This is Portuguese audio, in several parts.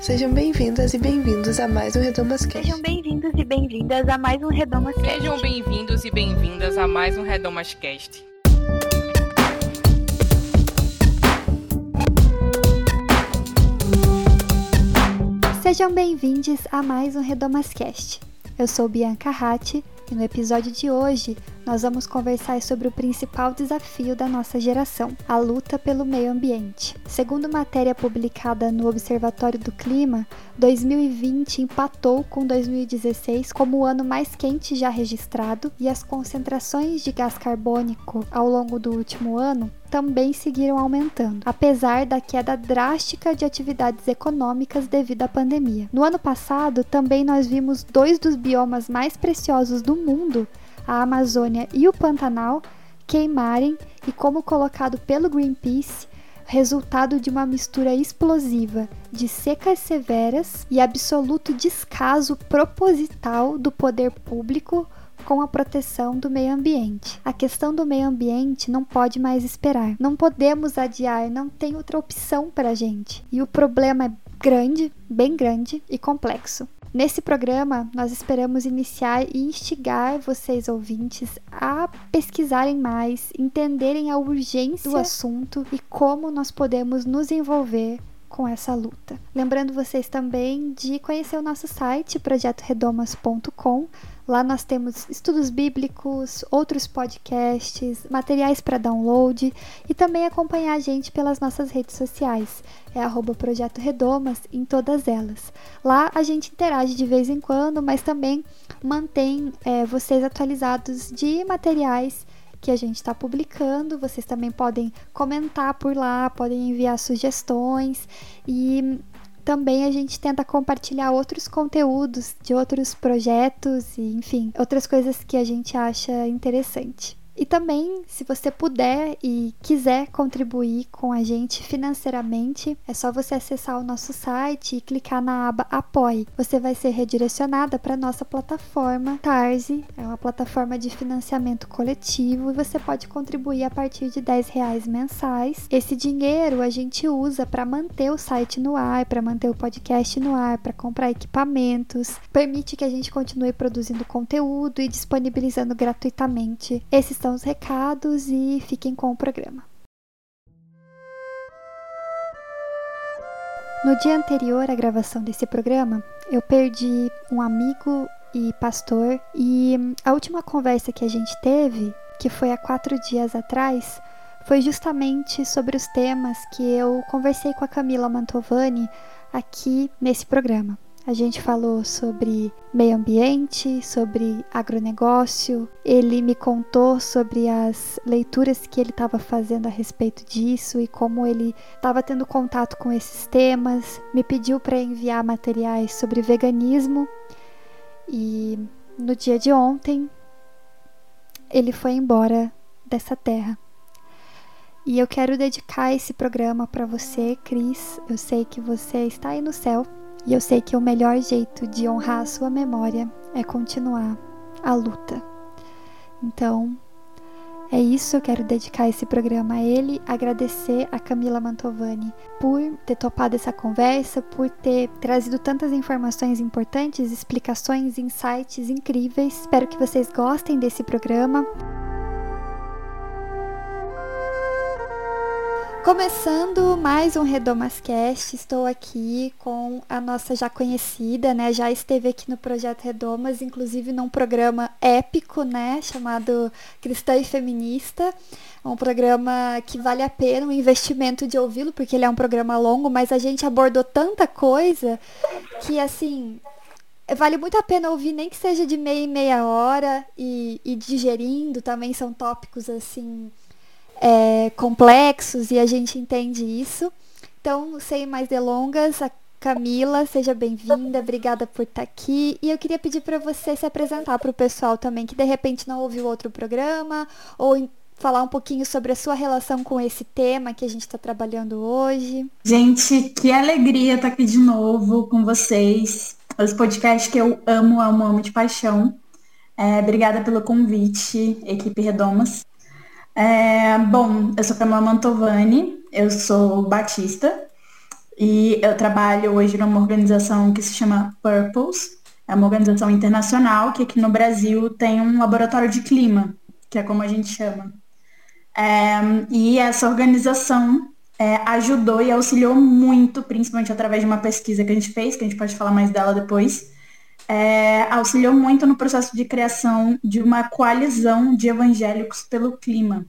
Sejam bem-vindas e bem-vindos a mais um Redomas Cast. Sejam bem-vindos e bem-vindas a mais um Redomas Cast. Sejam bem-vindos e bem-vindas a mais um Redomas Cast. Sejam bem-vindos a mais um Redomas Cast. Eu sou Bianca Ratti e no episódio de hoje nós vamos conversar sobre o principal desafio da nossa geração, a luta pelo meio ambiente. Segundo matéria publicada no Observatório do Clima, 2020 empatou com 2016 como o ano mais quente já registrado e as concentrações de gás carbônico ao longo do último ano também seguiram aumentando, apesar da queda drástica de atividades econômicas devido à pandemia. No ano passado, também nós vimos dois dos biomas mais preciosos do mundo a Amazônia e o Pantanal queimarem e, como colocado pelo Greenpeace, resultado de uma mistura explosiva de secas severas e absoluto descaso proposital do poder público com a proteção do meio ambiente. A questão do meio ambiente não pode mais esperar. Não podemos adiar, não tem outra opção para a gente. E o problema é grande, bem grande e complexo. Nesse programa, nós esperamos iniciar e instigar vocês ouvintes a pesquisarem mais, entenderem a urgência do assunto e como nós podemos nos envolver com essa luta. Lembrando vocês também de conhecer o nosso site projetoredomas.com Lá nós temos estudos bíblicos, outros podcasts, materiais para download e também acompanhar a gente pelas nossas redes sociais. É arroba Projeto Redomas em todas elas. Lá a gente interage de vez em quando, mas também mantém é, vocês atualizados de materiais que a gente está publicando. Vocês também podem comentar por lá, podem enviar sugestões e também a gente tenta compartilhar outros conteúdos de outros projetos e, enfim, outras coisas que a gente acha interessante. E também, se você puder e quiser contribuir com a gente financeiramente, é só você acessar o nosso site e clicar na aba Apoie. Você vai ser redirecionada para nossa plataforma Tarzi, é uma plataforma de financiamento coletivo e você pode contribuir a partir de 10 reais mensais. Esse dinheiro a gente usa para manter o site no ar, para manter o podcast no ar, para comprar equipamentos, permite que a gente continue produzindo conteúdo e disponibilizando gratuitamente. Esses os recados e fiquem com o programa. No dia anterior à gravação desse programa, eu perdi um amigo e pastor, e a última conversa que a gente teve, que foi há quatro dias atrás, foi justamente sobre os temas que eu conversei com a Camila Mantovani aqui nesse programa. A gente falou sobre meio ambiente, sobre agronegócio. Ele me contou sobre as leituras que ele estava fazendo a respeito disso e como ele estava tendo contato com esses temas. Me pediu para enviar materiais sobre veganismo. E no dia de ontem, ele foi embora dessa terra. E eu quero dedicar esse programa para você, Cris. Eu sei que você está aí no céu e eu sei que o melhor jeito de honrar a sua memória é continuar a luta. Então, é isso, eu quero dedicar esse programa a ele, agradecer a Camila Mantovani por ter topado essa conversa, por ter trazido tantas informações importantes, explicações, insights incríveis. Espero que vocês gostem desse programa. Começando mais um Redomascast, estou aqui com a nossa já conhecida, né? Já esteve aqui no Projeto Redomas, inclusive num programa épico, né? Chamado Cristã e Feminista. Um programa que vale a pena o investimento de ouvi-lo, porque ele é um programa longo, mas a gente abordou tanta coisa que, assim, vale muito a pena ouvir, nem que seja de meia em meia hora e, e digerindo. Também são tópicos, assim é, complexos e a gente entende isso. Então, sem mais delongas, a Camila, seja bem-vinda, obrigada por estar aqui. E eu queria pedir para você se apresentar para o pessoal também que de repente não ouviu outro programa ou falar um pouquinho sobre a sua relação com esse tema que a gente está trabalhando hoje. Gente, que alegria estar aqui de novo com vocês. Os podcasts que eu amo, amo, amo de paixão. É, obrigada pelo convite, equipe Redomas. É, bom, eu sou Camila Mantovani, eu sou batista e eu trabalho hoje numa organização que se chama Purpose, é uma organização internacional que aqui no Brasil tem um laboratório de clima, que é como a gente chama. É, e essa organização é, ajudou e auxiliou muito, principalmente através de uma pesquisa que a gente fez, que a gente pode falar mais dela depois, é, auxiliou muito no processo de criação de uma coalizão de evangélicos pelo clima.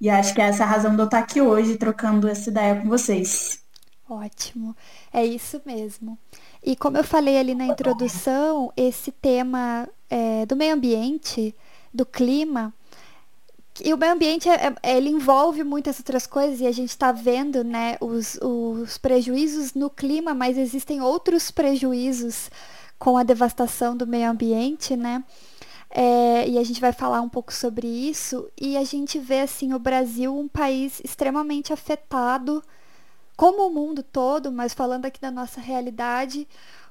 E acho que é essa a razão de eu estar aqui hoje trocando essa ideia com vocês. Ótimo, é isso mesmo. E como eu falei ali na introdução, esse tema é, do meio ambiente, do clima, e o meio ambiente é, é, ele envolve muitas outras coisas e a gente está vendo né, os, os prejuízos no clima, mas existem outros prejuízos com a devastação do meio ambiente, né? É, e a gente vai falar um pouco sobre isso. E a gente vê assim o Brasil um país extremamente afetado, como o mundo todo, mas falando aqui da nossa realidade,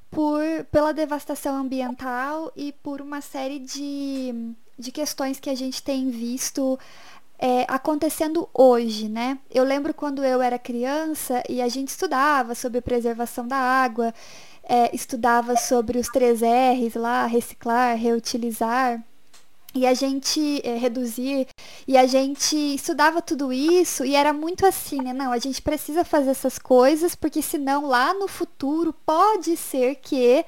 por pela devastação ambiental e por uma série de de questões que a gente tem visto é, acontecendo hoje, né? Eu lembro quando eu era criança e a gente estudava sobre preservação da água, é, estudava sobre os três R's lá, reciclar, reutilizar. E a gente é, reduzir, e a gente estudava tudo isso, e era muito assim, né? Não, a gente precisa fazer essas coisas, porque senão lá no futuro pode ser que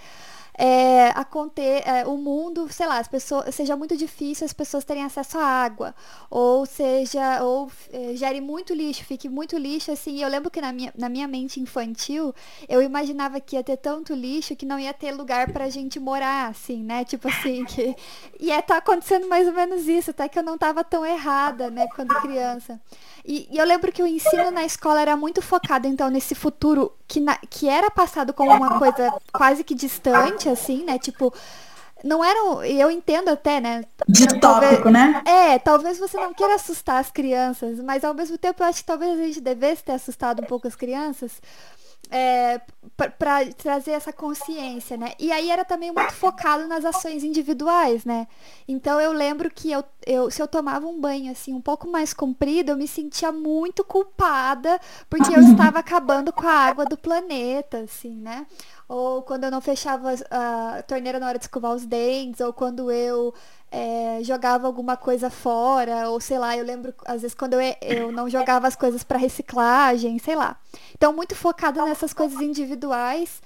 é, aconte, é, o mundo, sei lá, as pessoas, seja muito difícil as pessoas terem acesso à água, ou seja, ou é, gere muito lixo, fique muito lixo, assim, eu lembro que na minha, na minha mente infantil, eu imaginava que ia ter tanto lixo que não ia ter lugar pra gente morar, assim, né, tipo assim, que, e é, tá acontecendo mais ou menos isso, até que eu não tava tão errada, né, quando criança. E, e, eu lembro que o ensino na escola era muito focado, então, nesse futuro que, na, que era passado como uma coisa quase que distante, assim, né? Tipo, não era. Eu entendo até, né? Distópico, né? É, talvez você não queira assustar as crianças, mas ao mesmo tempo eu acho que talvez a gente devesse ter assustado um pouco as crianças, é, para trazer essa consciência, né? E aí era também muito focado nas ações individuais, né? Então eu lembro que eu, eu, se eu tomava um banho assim um pouco mais comprido, eu me sentia muito culpada porque eu estava acabando com a água do planeta, assim, né? Ou quando eu não fechava a torneira na hora de escovar os dentes, ou quando eu é, jogava alguma coisa fora, ou sei lá, eu lembro, às vezes, quando eu, eu não jogava as coisas para reciclagem, sei lá. Então, muito focada nessas coisas individuais.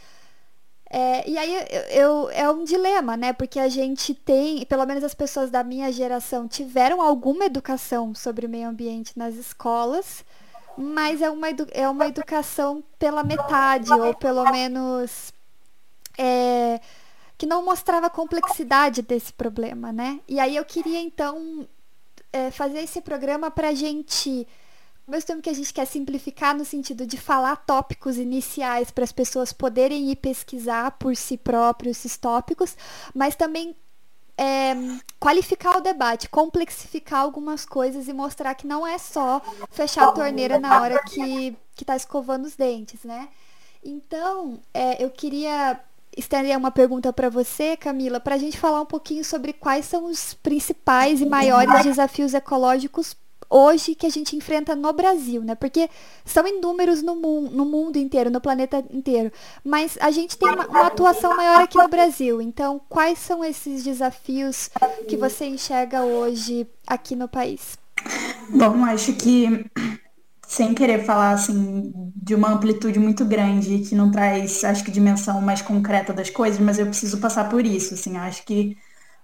É, e aí eu, eu, é um dilema, né? Porque a gente tem, pelo menos as pessoas da minha geração tiveram alguma educação sobre o meio ambiente nas escolas, mas é uma, é uma educação pela metade, ou pelo menos. É, que não mostrava a complexidade desse problema, né? E aí eu queria então é, fazer esse programa para a gente, mesmo tempo que a gente quer simplificar no sentido de falar tópicos iniciais para as pessoas poderem ir pesquisar por si próprios esses tópicos, mas também é, qualificar o debate, complexificar algumas coisas e mostrar que não é só fechar a torneira na hora que está escovando os dentes, né? Então, é, eu queria estender uma pergunta para você, Camila, para a gente falar um pouquinho sobre quais são os principais e maiores desafios ecológicos hoje que a gente enfrenta no Brasil, né? Porque são inúmeros no, mu no mundo inteiro, no planeta inteiro. Mas a gente tem uma, uma, atuação maior aqui no Brasil. Então, quais são esses desafios que você enxerga hoje aqui no país? Bom, acho que sem querer falar assim de uma amplitude muito grande que não traz, acho que dimensão mais concreta das coisas, mas eu preciso passar por isso, assim, acho que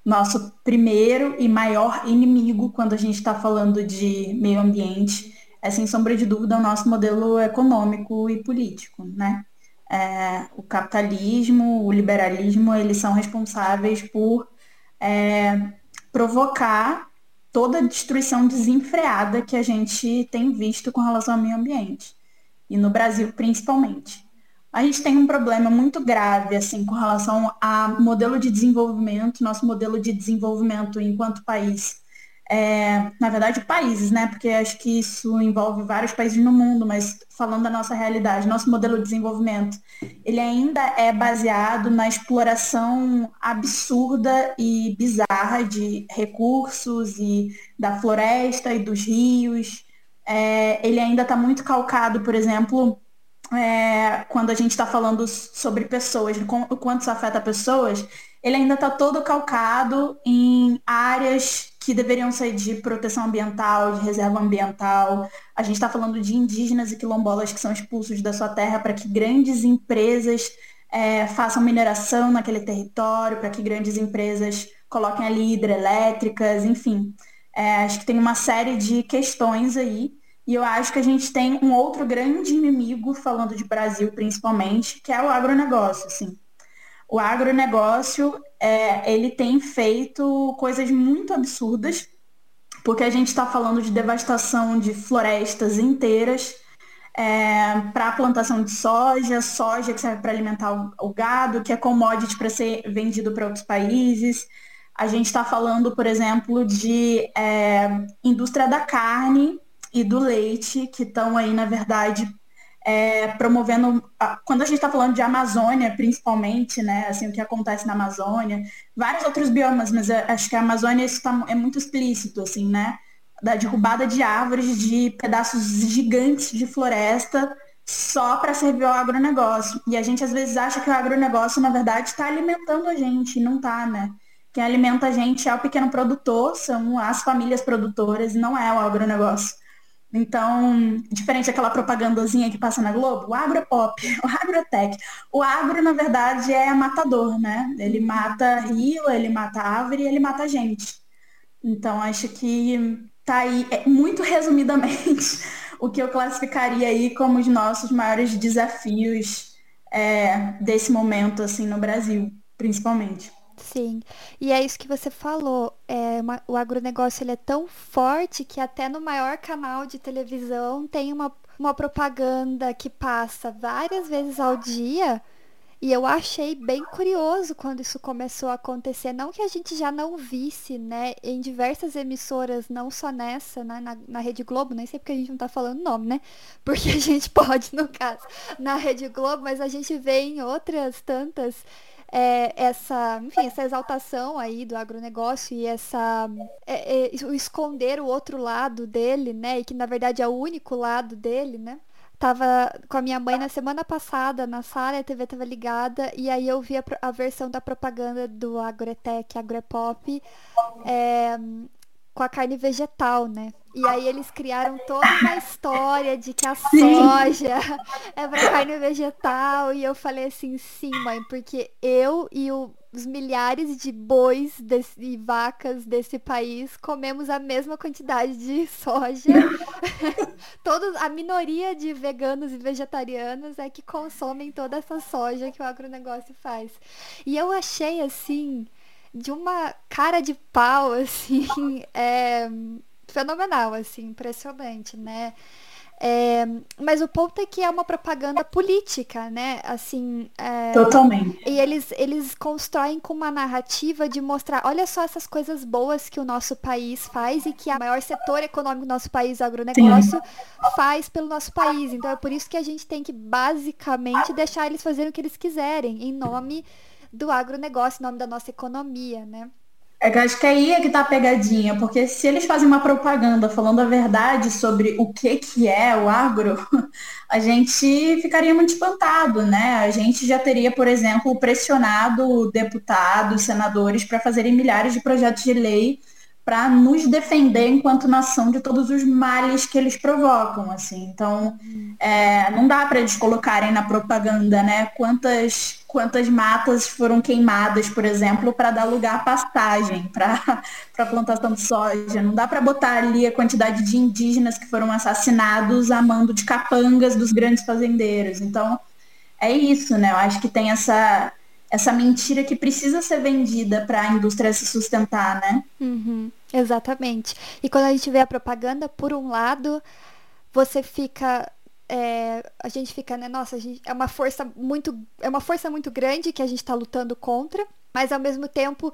nosso primeiro e maior inimigo quando a gente está falando de meio ambiente é sem sombra de dúvida o nosso modelo econômico e político, né? É, o capitalismo, o liberalismo, eles são responsáveis por é, provocar toda a destruição desenfreada que a gente tem visto com relação ao meio ambiente. E no Brasil, principalmente. A gente tem um problema muito grave, assim, com relação ao modelo de desenvolvimento, nosso modelo de desenvolvimento enquanto país é, na verdade, países, né? Porque acho que isso envolve vários países no mundo, mas falando da nossa realidade, nosso modelo de desenvolvimento, ele ainda é baseado na exploração absurda e bizarra de recursos e da floresta e dos rios. É, ele ainda está muito calcado, por exemplo, é, quando a gente está falando sobre pessoas, o quanto isso afeta pessoas, ele ainda está todo calcado em áreas que deveriam ser de proteção ambiental, de reserva ambiental. A gente está falando de indígenas e quilombolas que são expulsos da sua terra para que grandes empresas é, façam mineração naquele território, para que grandes empresas coloquem ali hidrelétricas, enfim. É, acho que tem uma série de questões aí. E eu acho que a gente tem um outro grande inimigo, falando de Brasil principalmente, que é o agronegócio. Assim. O agronegócio é, ele tem feito coisas muito absurdas, porque a gente está falando de devastação de florestas inteiras é, para a plantação de soja, soja que serve para alimentar o, o, gado, que é commodity para ser vendido para outros países. A gente está falando, por exemplo, de é, indústria da carne e do leite, que estão aí, na verdade, é, promovendo. Quando a gente está falando de Amazônia, principalmente, né? Assim, o que acontece na Amazônia, vários outros biomas, mas acho que a Amazônia isso tá, é muito explícito, assim, né? Da derrubada de árvores, de pedaços gigantes de floresta só para servir ao agronegócio. E a gente às vezes acha que o agronegócio, na verdade, está alimentando a gente, e não está, né? Quem alimenta a gente é o pequeno produtor, são as famílias produtoras, não é o agronegócio. Então, diferente daquela propagandazinha que passa na Globo, o agro é pop, o agro é tech. O agro, na verdade, é matador, né? Ele mata rio, ele mata árvore, ele mata gente. Então, acho que tá aí, é, muito resumidamente, o que eu classificaria aí como os nossos maiores desafios é, desse momento, assim, no Brasil, principalmente. Sim, e é isso que você falou. É uma, o agronegócio ele é tão forte que até no maior canal de televisão tem uma, uma propaganda que passa várias vezes ao dia. E eu achei bem curioso quando isso começou a acontecer. Não que a gente já não visse, né, em diversas emissoras, não só nessa, né, na, na Rede Globo, nem sei porque a gente não tá falando nome, né? Porque a gente pode, no caso, na Rede Globo, mas a gente vê em outras tantas é, essa, enfim, essa exaltação aí do agronegócio e essa é, é, o esconder o outro lado dele, né? E que na verdade é o único lado dele, né? Tava com a minha mãe na semana passada na sala, a TV tava ligada, e aí eu vi a, a versão da propaganda do Agretec, Agrepop, é, com a carne vegetal, né? E aí eles criaram toda uma história de que a soja é para carne vegetal. E eu falei assim, sim, mãe, porque eu e o, os milhares de bois desse, e vacas desse país comemos a mesma quantidade de soja. Todos, a minoria de veganos e vegetarianos é que consomem toda essa soja que o agronegócio faz. E eu achei assim de uma cara de pau, assim, é, fenomenal, assim, impressionante, né? É, mas o ponto é que é uma propaganda política, né? Assim. É, Totalmente. E eles, eles constroem com uma narrativa de mostrar, olha só essas coisas boas que o nosso país faz e que a maior setor econômico do nosso país, o agronegócio, Sim. faz pelo nosso país. Então é por isso que a gente tem que basicamente deixar eles fazerem o que eles quiserem, em nome do agronegócio, em nome da nossa economia, né? É que acho que aí é que tá a pegadinha, porque se eles fazem uma propaganda falando a verdade sobre o que que é o agro, a gente ficaria muito espantado, né? A gente já teria, por exemplo, pressionado deputados, senadores para fazerem milhares de projetos de lei para nos defender enquanto nação de todos os males que eles provocam, assim. Então, é, não dá para eles colocarem na propaganda, né? Quantas quantas matas foram queimadas, por exemplo, para dar lugar à pastagem, para a plantação de soja. Não dá para botar ali a quantidade de indígenas que foram assassinados a mando de capangas dos grandes fazendeiros. Então, é isso, né? Eu acho que tem essa essa mentira que precisa ser vendida para a indústria se sustentar, né? Uhum, exatamente. E quando a gente vê a propaganda, por um lado, você fica é, a gente fica, né, nossa, gente, é uma força muito é uma força muito grande que a gente está lutando contra, mas ao mesmo tempo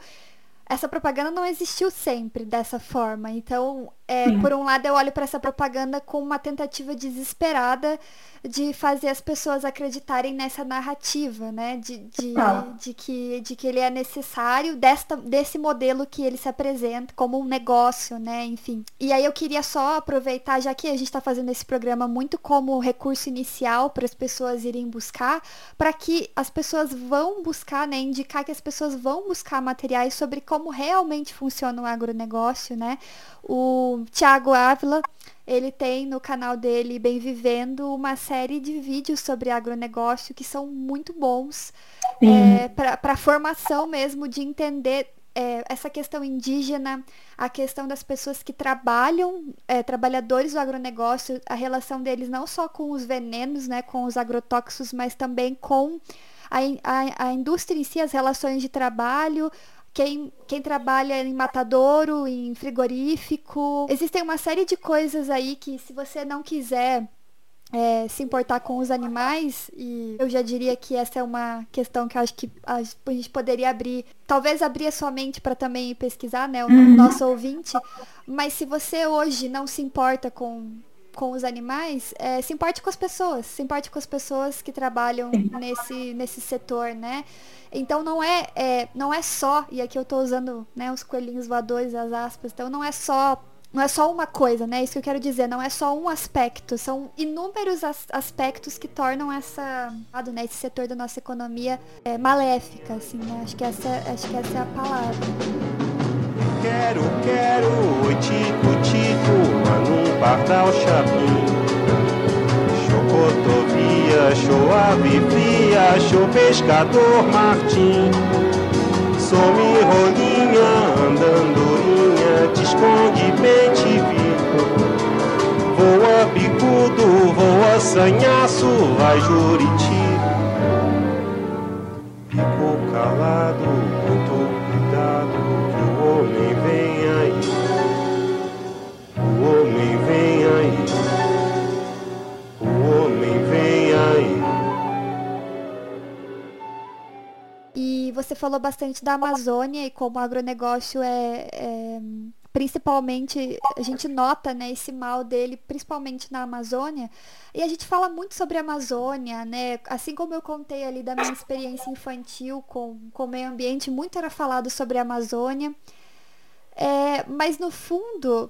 essa propaganda não existiu sempre dessa forma. Então, é, por um lado, eu olho para essa propaganda com uma tentativa desesperada de fazer as pessoas acreditarem nessa narrativa, né? De, de, de, que, de que ele é necessário desta, desse modelo que ele se apresenta como um negócio, né? Enfim. E aí eu queria só aproveitar, já que a gente está fazendo esse programa muito como recurso inicial para as pessoas irem buscar, para que as pessoas vão buscar, né? Indicar que as pessoas vão buscar materiais sobre como realmente funciona o agronegócio, né? O Tiago Ávila ele tem no canal dele Bem Vivendo uma série de vídeos sobre agronegócio que são muito bons é, para a formação mesmo de entender é, essa questão indígena, a questão das pessoas que trabalham, é, trabalhadores do agronegócio, a relação deles não só com os venenos, né, com os agrotóxicos, mas também com a, a, a indústria em si, as relações de trabalho, quem, quem trabalha em matadouro, em frigorífico. Existem uma série de coisas aí que se você não quiser é, se importar com os animais, e eu já diria que essa é uma questão que acho que a gente poderia abrir, talvez abrir a sua mente para também pesquisar, né, o uhum. nosso ouvinte, mas se você hoje não se importa com, com os animais, é, se importe com as pessoas, se importe com as pessoas que trabalham nesse, nesse setor, né? Então não é, é, não é só, e aqui eu estou usando né, os coelhinhos voadores, as aspas, então não é só não é só uma coisa, né? Isso que eu quero dizer, não é só um aspecto, são inúmeros as aspectos que tornam essa, né, esse setor da nossa economia é, maléfica, assim, né? Acho que essa, acho que essa é a palavra. Quero, quero, oi tico, tico, num pardal chapim. Chocotovia, show ave fria, show pescador Martim. Some rolinha, andandorinha, te esconde bem te vi. Voa bicudo, voa sanhaço, vai juriti. Ficou calado, O homem vem aí. você falou bastante da Amazônia e como o agronegócio é, é, principalmente, a gente nota né, esse mal dele, principalmente na Amazônia. E a gente fala muito sobre a Amazônia, né? Assim como eu contei ali da minha experiência infantil com, com o meio ambiente, muito era falado sobre a Amazônia. É, mas no fundo,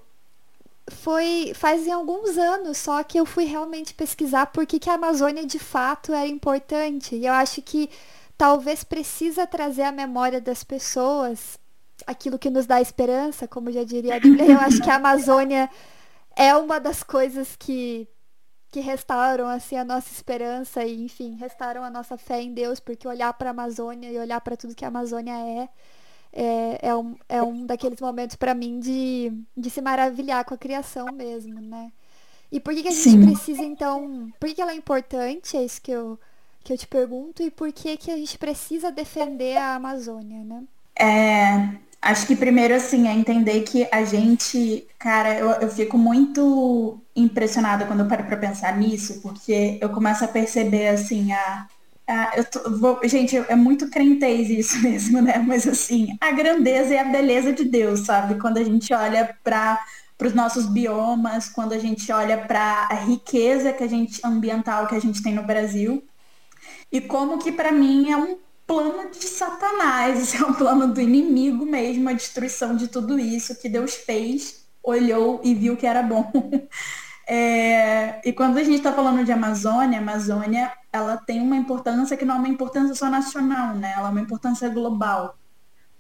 foi fazem alguns anos só que eu fui realmente pesquisar por que, que a Amazônia de fato era importante. E eu acho que talvez precisa trazer à memória das pessoas aquilo que nos dá esperança, como já diria a Bíblia. Eu acho que a Amazônia é uma das coisas que que restauram assim a nossa esperança e enfim restauram a nossa fé em Deus porque olhar para a Amazônia e olhar para tudo que a Amazônia é é, é, um, é um daqueles momentos para mim de, de se maravilhar com a criação mesmo, né? E por que, que a gente Sim. precisa, então. Por que, que ela é importante? É isso que eu, que eu te pergunto, e por que, que a gente precisa defender a Amazônia, né? É, acho que primeiro, assim, é entender que a gente, cara, eu, eu fico muito impressionada quando eu paro para pensar nisso, porque eu começo a perceber, assim, a, a eu tô, vou, gente, é muito crentez isso mesmo, né? Mas, assim, a grandeza e a beleza de Deus, sabe? Quando a gente olha para os nossos biomas, quando a gente olha para a riqueza que a gente ambiental que a gente tem no Brasil, e como que para mim é um plano de Satanás, é um plano do inimigo mesmo, a destruição de tudo isso que Deus fez, olhou e viu que era bom. É, e quando a gente está falando de Amazônia, a Amazônia ela tem uma importância que não é uma importância só nacional, né? Ela é uma importância global.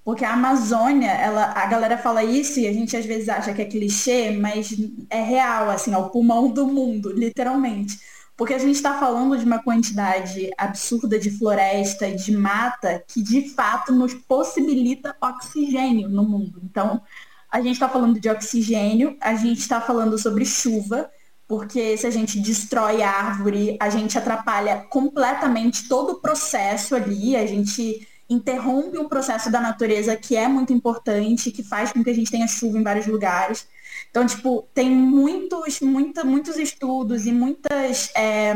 Porque a Amazônia, ela, a galera fala isso e a gente às vezes acha que é clichê, mas é real, assim, é o pulmão do mundo, literalmente. Porque a gente está falando de uma quantidade absurda de floresta de mata que de fato nos possibilita oxigênio no mundo. Então, a gente está falando de oxigênio, a gente está falando sobre chuva, porque se a gente destrói a árvore, a gente atrapalha completamente todo o processo ali, a gente interrompe um processo da natureza que é muito importante, que faz com que a gente tenha chuva em vários lugares. Então, tipo, tem muitos, muita, muitos estudos e muitas, é,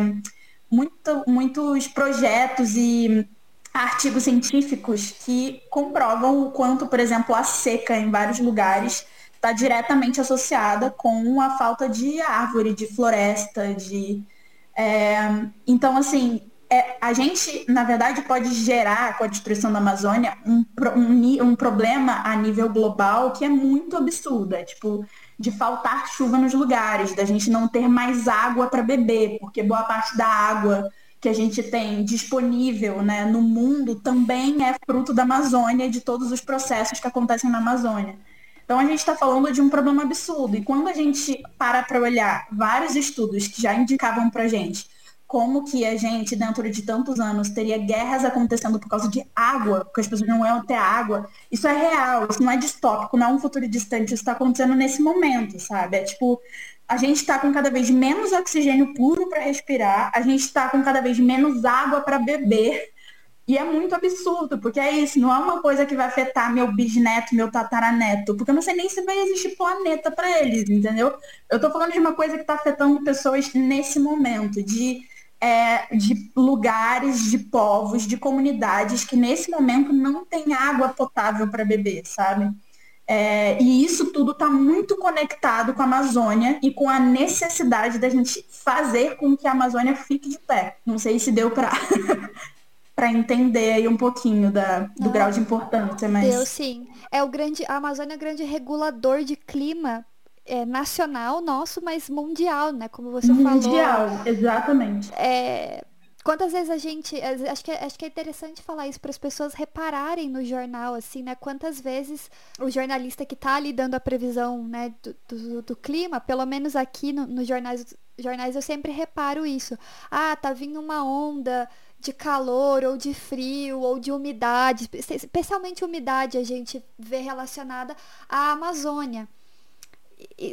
muito, muitos projetos e artigos científicos que comprovam o quanto, por exemplo, a seca em vários lugares está diretamente associada com a falta de árvore, de floresta, de. É... Então, assim, é, a gente, na verdade, pode gerar com a destruição da Amazônia um, um, um problema a nível global que é muito absurdo. É tipo, de faltar chuva nos lugares, da gente não ter mais água para beber, porque boa parte da água que a gente tem disponível né, no mundo também é fruto da Amazônia e de todos os processos que acontecem na Amazônia. Então a gente está falando de um problema absurdo. E quando a gente para para olhar vários estudos que já indicavam para gente como que a gente, dentro de tantos anos, teria guerras acontecendo por causa de água, porque as pessoas não iam ter água. Isso é real, isso não é distópico, não é um futuro distante, isso está acontecendo nesse momento, sabe? É tipo, a gente está com cada vez menos oxigênio puro para respirar, a gente está com cada vez menos água para beber. E é muito absurdo, porque é isso, não é uma coisa que vai afetar meu bisneto, meu tataraneto, porque eu não sei nem se vai existir planeta para eles, entendeu? Eu estou falando de uma coisa que está afetando pessoas nesse momento, de é, de lugares, de povos, de comunidades que nesse momento não tem água potável para beber, sabe? É, e isso tudo está muito conectado com a Amazônia e com a necessidade da gente fazer com que a Amazônia fique de pé. Não sei se deu para para entender aí um pouquinho da, do Não, grau de importância, mas deu sim. É o grande, a Amazônia é o grande regulador de clima é, nacional nosso, mas mundial, né? Como você mundial, falou. Mundial, exatamente. É, quantas vezes a gente. Acho que, acho que é interessante falar isso para as pessoas repararem no jornal, assim, né? Quantas vezes o jornalista que está ali dando a previsão né, do, do, do clima, pelo menos aqui nos no jornais, jornais eu sempre reparo isso. Ah, tá vindo uma onda de calor ou de frio ou de umidade, especialmente umidade a gente vê relacionada à Amazônia.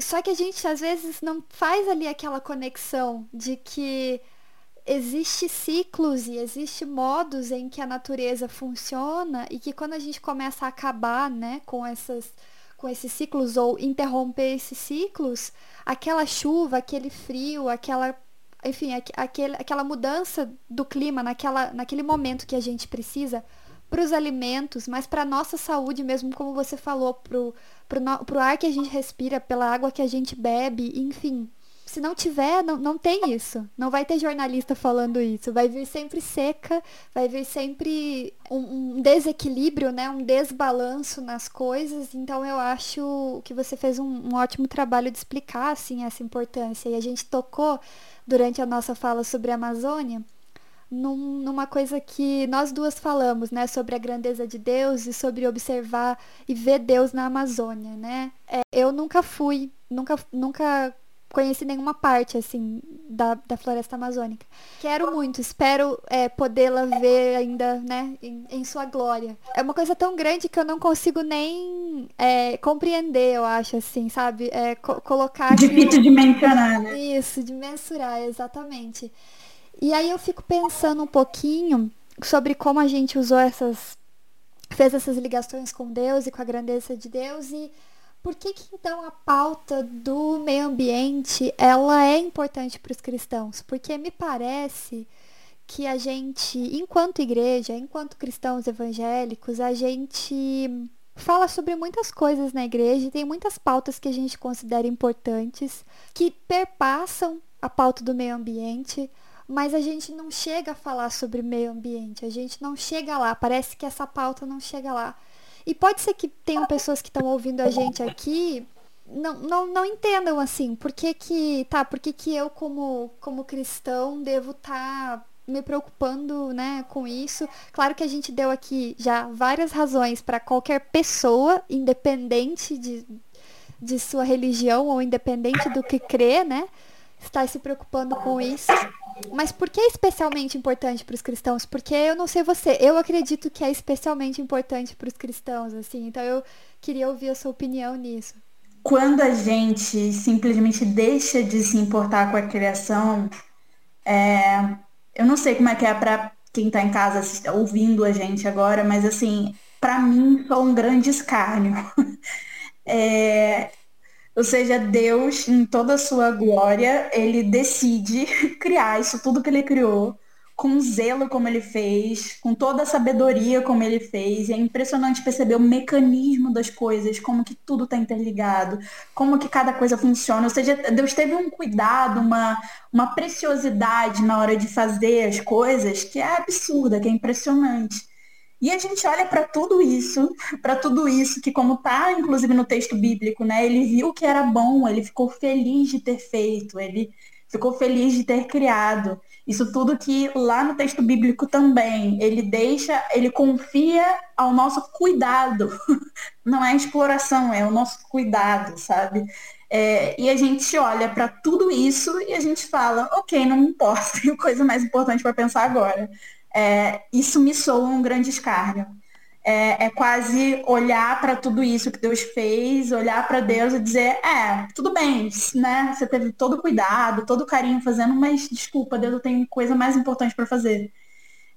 Só que a gente às vezes não faz ali aquela conexão de que existe ciclos e existe modos em que a natureza funciona e que quando a gente começa a acabar, né, com essas com esses ciclos ou interromper esses ciclos, aquela chuva, aquele frio, aquela enfim, aquele, aquela mudança do clima naquela, naquele momento que a gente precisa para os alimentos, mas para a nossa saúde mesmo, como você falou, para o ar que a gente respira, pela água que a gente bebe, enfim. Se não tiver, não, não tem isso. Não vai ter jornalista falando isso. Vai vir sempre seca, vai vir sempre um, um desequilíbrio, né? um desbalanço nas coisas. Então eu acho que você fez um, um ótimo trabalho de explicar assim, essa importância. E a gente tocou durante a nossa fala sobre a Amazônia num, numa coisa que nós duas falamos, né, sobre a grandeza de Deus e sobre observar e ver Deus na Amazônia, né? É, eu nunca fui, nunca, nunca conheci nenhuma parte assim da, da floresta amazônica. Quero muito, espero é, podê-la ver ainda, né, em, em, sua glória. É uma coisa tão grande que eu não consigo nem é, compreender, eu acho, assim, sabe? É, co colocar. Difícil de mencionar, né? Isso, de mensurar, exatamente. E aí eu fico pensando um pouquinho sobre como a gente usou essas. fez essas ligações com Deus e com a grandeza de Deus e por que, que então a pauta do meio ambiente ela é importante para os cristãos? Porque me parece que a gente, enquanto igreja, enquanto cristãos evangélicos, a gente fala sobre muitas coisas na igreja, tem muitas pautas que a gente considera importantes, que perpassam a pauta do meio ambiente, mas a gente não chega a falar sobre meio ambiente, a gente não chega lá, parece que essa pauta não chega lá. E pode ser que tenham pessoas que estão ouvindo a gente aqui não, não, não entendam assim, por que que, tá, por que que eu como, como cristão devo estar tá me preocupando, né, com isso. Claro que a gente deu aqui já várias razões para qualquer pessoa, independente de, de sua religião ou independente do que crê, né, estar se preocupando com isso. Mas por que é especialmente importante para os cristãos? Porque eu não sei você, eu acredito que é especialmente importante para os cristãos, assim. Então eu queria ouvir a sua opinião nisso. Quando a gente simplesmente deixa de se importar com a criação, é... eu não sei como é que é para quem está em casa ouvindo a gente agora, mas assim, para mim foi um grande escárnio. é... Ou seja, Deus, em toda a sua glória, ele decide criar isso tudo que ele criou com zelo como ele fez, com toda a sabedoria como ele fez. E é impressionante perceber o mecanismo das coisas, como que tudo está interligado, como que cada coisa funciona. Ou seja, Deus teve um cuidado, uma, uma preciosidade na hora de fazer as coisas que é absurda, que é impressionante. E a gente olha para tudo isso, para tudo isso, que como está inclusive no texto bíblico, né? Ele viu que era bom, ele ficou feliz de ter feito, ele ficou feliz de ter criado. Isso tudo que lá no texto bíblico também, ele deixa, ele confia ao nosso cuidado. Não é exploração, é o nosso cuidado, sabe? É, e a gente olha para tudo isso e a gente fala, ok, não importa, tem coisa mais importante para pensar agora é, isso me soa um grande escárnio. É, é quase olhar para tudo isso que Deus fez, olhar para Deus e dizer, é, tudo bem, né? Você teve todo o cuidado, todo o carinho fazendo, mas desculpa, Deus, eu tenho coisa mais importante para fazer.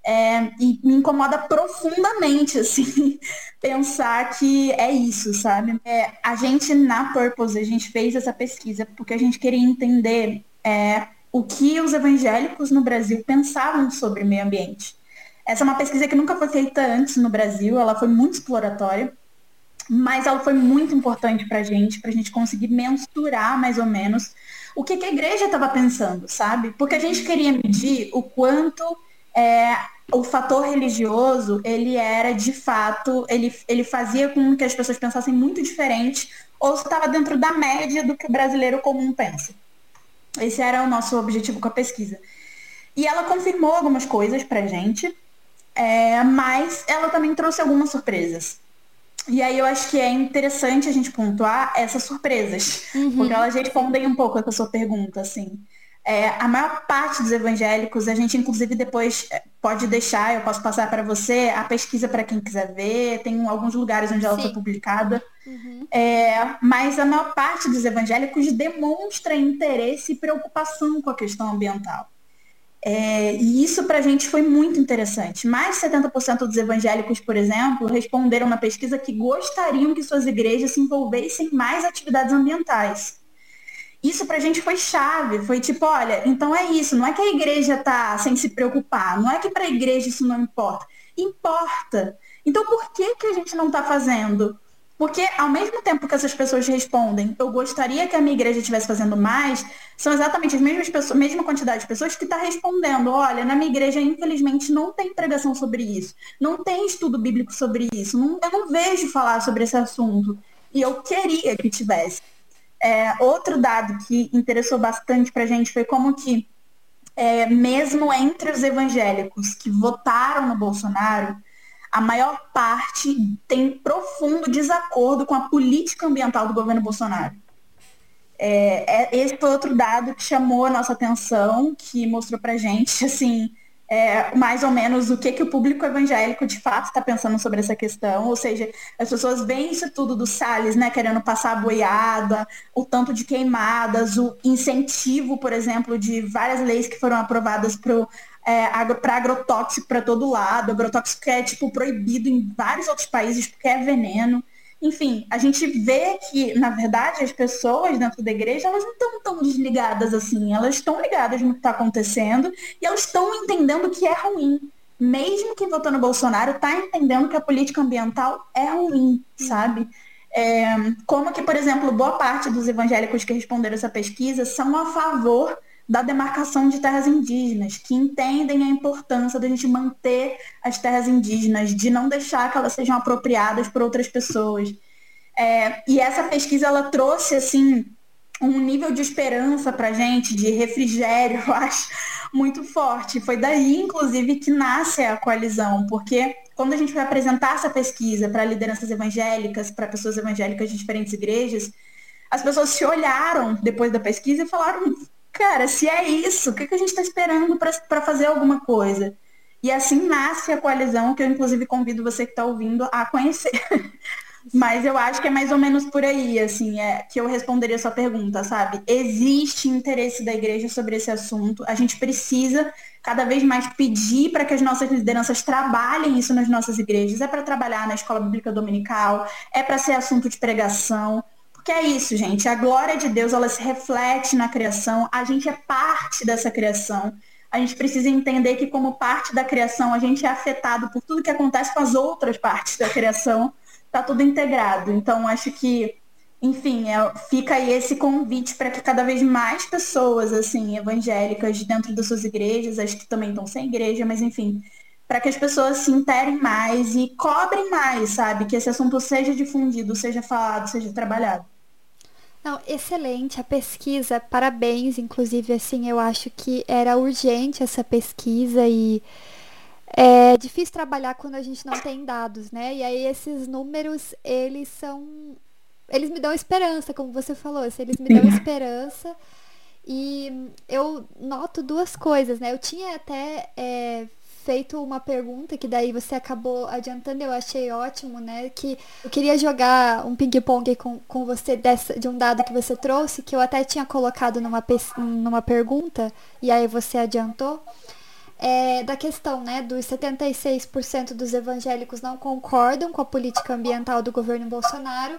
É, e me incomoda profundamente, assim, pensar que é isso, sabe? É, a gente, na Purpose, a gente fez essa pesquisa porque a gente queria entender é, o que os evangélicos no Brasil pensavam sobre meio ambiente. Essa é uma pesquisa que nunca foi feita antes no Brasil, ela foi muito exploratória, mas ela foi muito importante para a gente, para a gente conseguir mensurar mais ou menos o que, que a igreja estava pensando, sabe? Porque a gente queria medir o quanto é, o fator religioso, ele era de fato, ele, ele fazia com que as pessoas pensassem muito diferente ou estava dentro da média do que o brasileiro comum pensa. Esse era o nosso objetivo com a pesquisa. E ela confirmou algumas coisas pra gente, é, mas ela também trouxe algumas surpresas. E aí eu acho que é interessante a gente pontuar essas surpresas, uhum. porque elas respondem um pouco a sua pergunta, assim. É, a maior parte dos evangélicos, a gente inclusive depois é, pode deixar, eu posso passar para você a pesquisa para quem quiser ver, tem alguns lugares onde ela foi publicada. Uhum. É, mas a maior parte dos evangélicos demonstra interesse e preocupação com a questão ambiental. É, e isso para a gente foi muito interessante. Mais de 70% dos evangélicos, por exemplo, responderam na pesquisa que gostariam que suas igrejas se envolvessem em mais atividades ambientais. Isso pra gente foi chave, foi tipo, olha, então é isso, não é que a igreja tá sem se preocupar, não é que para a igreja isso não importa. Importa. Então por que que a gente não está fazendo? Porque ao mesmo tempo que essas pessoas respondem, eu gostaria que a minha igreja estivesse fazendo mais, são exatamente as mesmas pessoas, mesma quantidade de pessoas que está respondendo, olha, na minha igreja infelizmente não tem pregação sobre isso, não tem estudo bíblico sobre isso, não, eu não vejo falar sobre esse assunto. E eu queria que tivesse. É, outro dado que interessou bastante para a gente foi como que, é, mesmo entre os evangélicos que votaram no Bolsonaro, a maior parte tem profundo desacordo com a política ambiental do governo Bolsonaro. É, é, esse foi outro dado que chamou a nossa atenção, que mostrou para gente, assim, é, mais ou menos o que, que o público evangélico de fato está pensando sobre essa questão. Ou seja, as pessoas veem isso tudo do Salles, né, querendo passar a boiada, o tanto de queimadas, o incentivo, por exemplo, de várias leis que foram aprovadas para é, agro, agrotóxico para todo lado. Agrotóxico que é tipo proibido em vários outros países porque é veneno. Enfim, a gente vê que, na verdade, as pessoas dentro da igreja, elas não estão tão desligadas assim. Elas estão ligadas no que está acontecendo e elas estão entendendo que é ruim. Mesmo que votando no Bolsonaro, está entendendo que a política ambiental é ruim, sabe? É, como que, por exemplo, boa parte dos evangélicos que responderam essa pesquisa são a favor da demarcação de terras indígenas, que entendem a importância da gente manter as terras indígenas, de não deixar que elas sejam apropriadas por outras pessoas. É, e essa pesquisa ela trouxe assim um nível de esperança para gente, de refrigério, eu acho, muito forte. Foi daí, inclusive, que nasce a coalizão, porque quando a gente vai apresentar essa pesquisa para lideranças evangélicas, para pessoas evangélicas de diferentes igrejas, as pessoas se olharam depois da pesquisa e falaram: cara, se é isso, o que, que a gente está esperando para fazer alguma coisa? E assim nasce a coalizão, que eu inclusive convido você que está ouvindo a conhecer. Mas eu acho que é mais ou menos por aí, assim, é que eu responderia a sua pergunta, sabe? Existe interesse da igreja sobre esse assunto. A gente precisa cada vez mais pedir para que as nossas lideranças trabalhem isso nas nossas igrejas. É para trabalhar na escola bíblica dominical, é para ser assunto de pregação. Porque é isso, gente. A glória de Deus, ela se reflete na criação. A gente é parte dessa criação. a gente precisa entender que como parte da criação, a gente é afetado por tudo que acontece com as outras partes da criação, tá tudo integrado. Então, acho que, enfim, é, fica aí esse convite para que cada vez mais pessoas, assim, evangélicas dentro das suas igrejas, as que também estão sem igreja, mas enfim, para que as pessoas se interem mais e cobrem mais, sabe? Que esse assunto seja difundido, seja falado, seja trabalhado. Não, excelente a pesquisa, parabéns. Inclusive, assim, eu acho que era urgente essa pesquisa e é difícil trabalhar quando a gente não tem dados, né? E aí esses números, eles são. Eles me dão esperança, como você falou, eles me dão esperança. E eu noto duas coisas, né? Eu tinha até é, feito uma pergunta que daí você acabou adiantando, eu achei ótimo, né? Que eu queria jogar um ping-pong com, com você dessa, de um dado que você trouxe, que eu até tinha colocado numa, numa pergunta, e aí você adiantou. É, da questão né, dos 76% dos evangélicos não concordam com a política ambiental do governo Bolsonaro,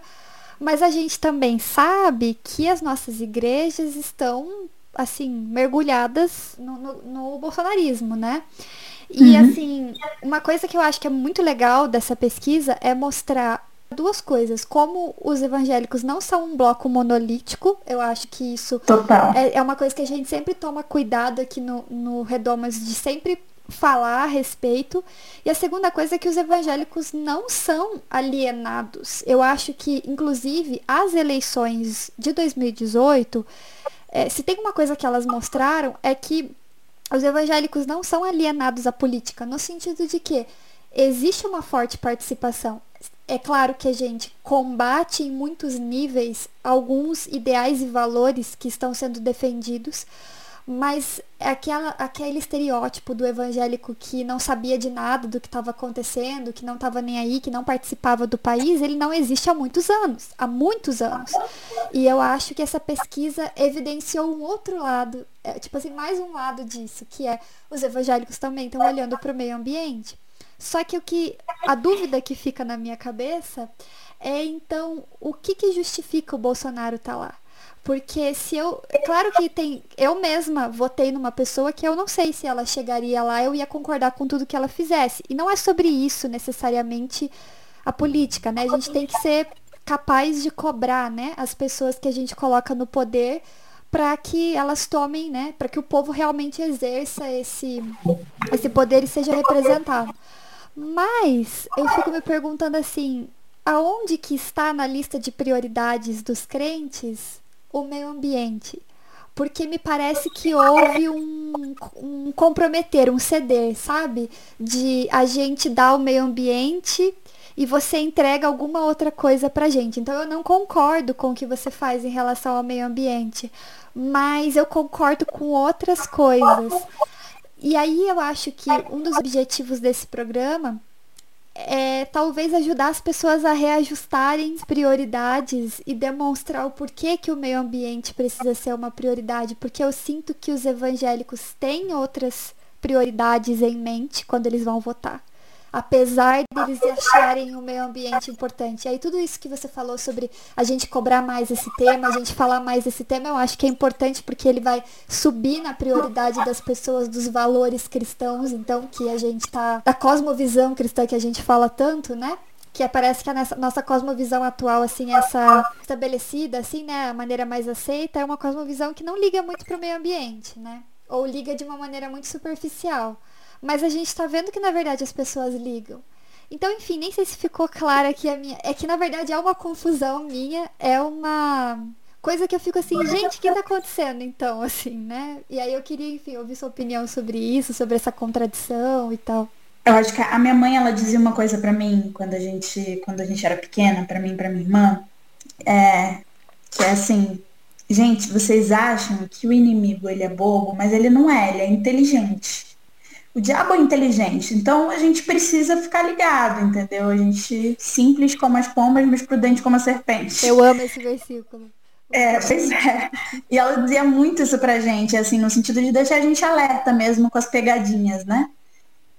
mas a gente também sabe que as nossas igrejas estão assim mergulhadas no, no, no bolsonarismo, né? E uhum. assim, uma coisa que eu acho que é muito legal dessa pesquisa é mostrar duas coisas. Como os evangélicos não são um bloco monolítico, eu acho que isso é, é, uma coisa que a gente sempre toma cuidado aqui no, no Redomas de sempre falar a respeito. E a segunda coisa é que os evangélicos não são alienados. Eu acho que, inclusive, as eleições de 2018, é, se tem uma coisa que elas mostraram, é que os evangélicos não são alienados à política, no sentido de que existe uma forte participação. É claro que a gente combate em muitos níveis alguns ideais e valores que estão sendo defendidos, mas aquela, aquele estereótipo do evangélico que não sabia de nada do que estava acontecendo, que não estava nem aí, que não participava do país, ele não existe há muitos anos, há muitos anos. E eu acho que essa pesquisa evidenciou um outro lado, é, tipo assim, mais um lado disso, que é os evangélicos também estão olhando para o meio ambiente. Só que o que a dúvida que fica na minha cabeça é então o que, que justifica o Bolsonaro estar tá lá? Porque se eu. É claro que tem. Eu mesma votei numa pessoa que eu não sei se ela chegaria lá, eu ia concordar com tudo que ela fizesse. E não é sobre isso necessariamente a política, né? A gente tem que ser capaz de cobrar, né, as pessoas que a gente coloca no poder para que elas tomem, né, para que o povo realmente exerça esse esse poder e seja representado. Mas eu fico me perguntando assim, aonde que está na lista de prioridades dos crentes o meio ambiente. Porque me parece que houve um, um comprometer, um ceder, sabe? De a gente dar o meio ambiente e você entrega alguma outra coisa pra gente. Então eu não concordo com o que você faz em relação ao meio ambiente, mas eu concordo com outras coisas. E aí eu acho que um dos objetivos desse programa é talvez ajudar as pessoas a reajustarem prioridades e demonstrar o porquê que o meio ambiente precisa ser uma prioridade, porque eu sinto que os evangélicos têm outras prioridades em mente quando eles vão votar apesar deles acharem o meio ambiente importante. E aí tudo isso que você falou sobre a gente cobrar mais esse tema, a gente falar mais desse tema, eu acho que é importante porque ele vai subir na prioridade das pessoas, dos valores cristãos, então que a gente tá da cosmovisão cristã que a gente fala tanto, né? que parece que a nossa, nossa cosmovisão atual, assim, essa estabelecida, assim, né, a maneira mais aceita, é uma cosmovisão que não liga muito para o meio ambiente, né? Ou liga de uma maneira muito superficial. Mas a gente tá vendo que na verdade as pessoas ligam. Então, enfim, nem sei se ficou clara aqui a minha. É que na verdade é uma confusão minha, é uma coisa que eu fico assim, gente, o que tá acontecendo então, assim, né? E aí eu queria, enfim, ouvir sua opinião sobre isso, sobre essa contradição e tal. Eu acho que a minha mãe, ela dizia uma coisa para mim quando a gente, quando a gente era pequena, para mim pra minha irmã, é, que é assim, gente, vocês acham que o inimigo ele é bobo, mas ele não é, ele é inteligente. O diabo é inteligente, então a gente precisa ficar ligado, entendeu? A gente simples como as pombas, mas prudente como a serpente. Eu amo esse versículo. É, pois é. E ela dizia muito isso pra gente, assim, no sentido de deixar a gente alerta mesmo com as pegadinhas, né?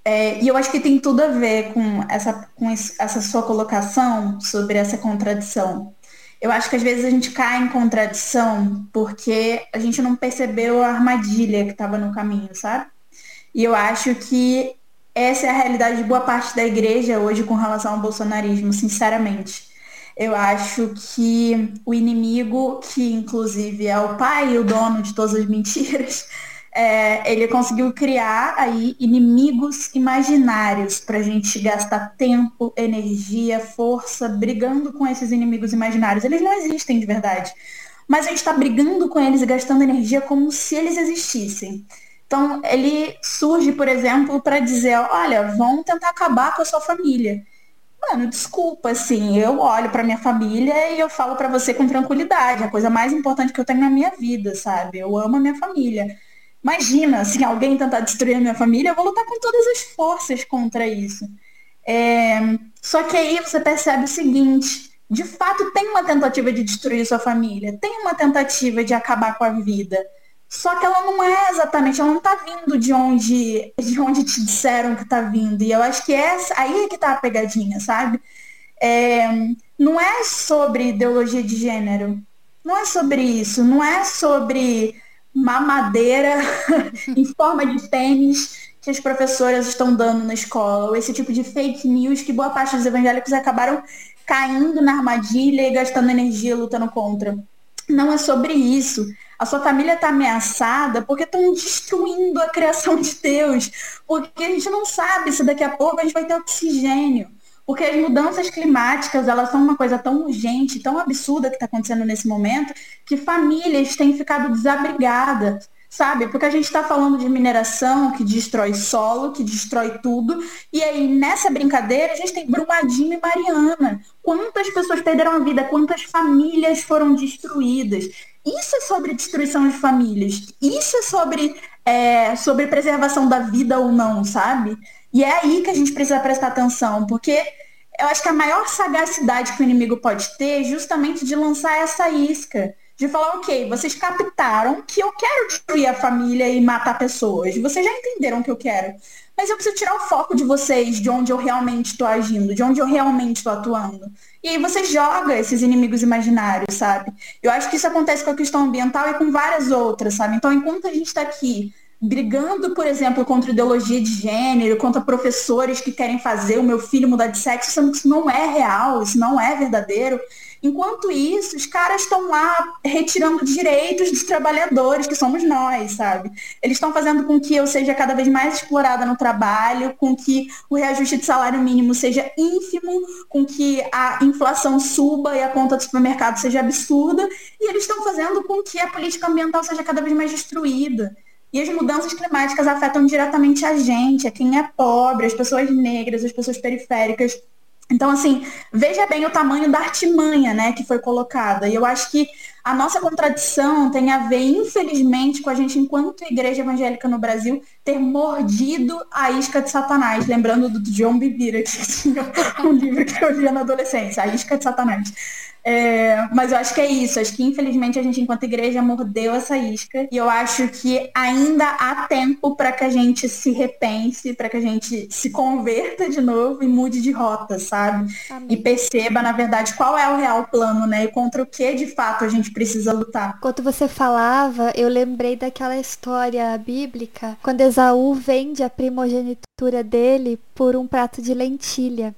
É, e eu acho que tem tudo a ver com essa, com essa sua colocação sobre essa contradição. Eu acho que às vezes a gente cai em contradição porque a gente não percebeu a armadilha que estava no caminho, sabe? E eu acho que essa é a realidade de boa parte da igreja hoje com relação ao bolsonarismo, sinceramente. Eu acho que o inimigo, que inclusive é o pai e o dono de todas as mentiras, é, ele conseguiu criar aí inimigos imaginários para a gente gastar tempo, energia, força, brigando com esses inimigos imaginários. Eles não existem de verdade. Mas a gente está brigando com eles e gastando energia como se eles existissem. Então, ele surge, por exemplo, para dizer, olha, vão tentar acabar com a sua família. Mano, desculpa, assim, eu olho para minha família e eu falo para você com tranquilidade, a coisa mais importante que eu tenho na minha vida, sabe? Eu amo a minha família. Imagina, se alguém tentar destruir a minha família, eu vou lutar com todas as forças contra isso. É... Só que aí você percebe o seguinte, de fato tem uma tentativa de destruir sua família, tem uma tentativa de acabar com a vida. Só que ela não é exatamente, ela não tá vindo de onde, de onde te disseram que tá vindo. E eu acho que é, aí é que tá a pegadinha, sabe? É, não é sobre ideologia de gênero. Não é sobre isso. Não é sobre mamadeira em forma de tênis que as professoras estão dando na escola. Ou esse tipo de fake news que boa parte dos evangélicos acabaram caindo na armadilha e gastando energia lutando contra. Não é sobre isso. A sua família está ameaçada porque estão destruindo a criação de Deus. Porque a gente não sabe se daqui a pouco a gente vai ter oxigênio. Porque as mudanças climáticas, elas são uma coisa tão urgente, tão absurda que está acontecendo nesse momento, que famílias têm ficado desabrigadas sabe? Porque a gente está falando de mineração que destrói solo, que destrói tudo. E aí, nessa brincadeira, a gente tem Brumadinho e Mariana. Quantas pessoas perderam a vida? Quantas famílias foram destruídas? Isso é sobre destruição de famílias. Isso é sobre, é, sobre preservação da vida ou não, sabe? E é aí que a gente precisa prestar atenção, porque eu acho que a maior sagacidade que o inimigo pode ter é justamente de lançar essa isca de falar, ok, vocês captaram que eu quero destruir a família e matar pessoas. Vocês já entenderam o que eu quero. Mas eu preciso tirar o foco de vocês, de onde eu realmente estou agindo, de onde eu realmente estou atuando. E aí você joga esses inimigos imaginários, sabe? Eu acho que isso acontece com a questão ambiental e com várias outras, sabe? Então, enquanto a gente está aqui brigando, por exemplo, contra ideologia de gênero, contra professores que querem fazer o meu filho mudar de sexo, isso não é real, isso não é verdadeiro. Enquanto isso, os caras estão lá retirando direitos dos trabalhadores, que somos nós, sabe? Eles estão fazendo com que eu seja cada vez mais explorada no trabalho, com que o reajuste de salário mínimo seja ínfimo, com que a inflação suba e a conta do supermercado seja absurda, e eles estão fazendo com que a política ambiental seja cada vez mais destruída. E as mudanças climáticas afetam diretamente a gente, a quem é pobre, as pessoas negras, as pessoas periféricas. Então, assim, veja bem o tamanho da artimanha, né, que foi colocada. E eu acho que a nossa contradição tem a ver, infelizmente, com a gente, enquanto igreja evangélica no Brasil, ter mordido a isca de Satanás. Lembrando do John Bibira, que tinha um livro que eu lia na adolescência, A Isca de Satanás. É, mas eu acho que é isso. Acho que infelizmente a gente, enquanto igreja, mordeu essa isca. E eu acho que ainda há tempo para que a gente se repense, para que a gente se converta de novo e mude de rota, sabe? Amém. E perceba, na verdade, qual é o real plano, né? E contra o que de fato a gente precisa lutar. Enquanto você falava, eu lembrei daquela história bíblica, quando Esaú vende a primogenitura dele por um prato de lentilha.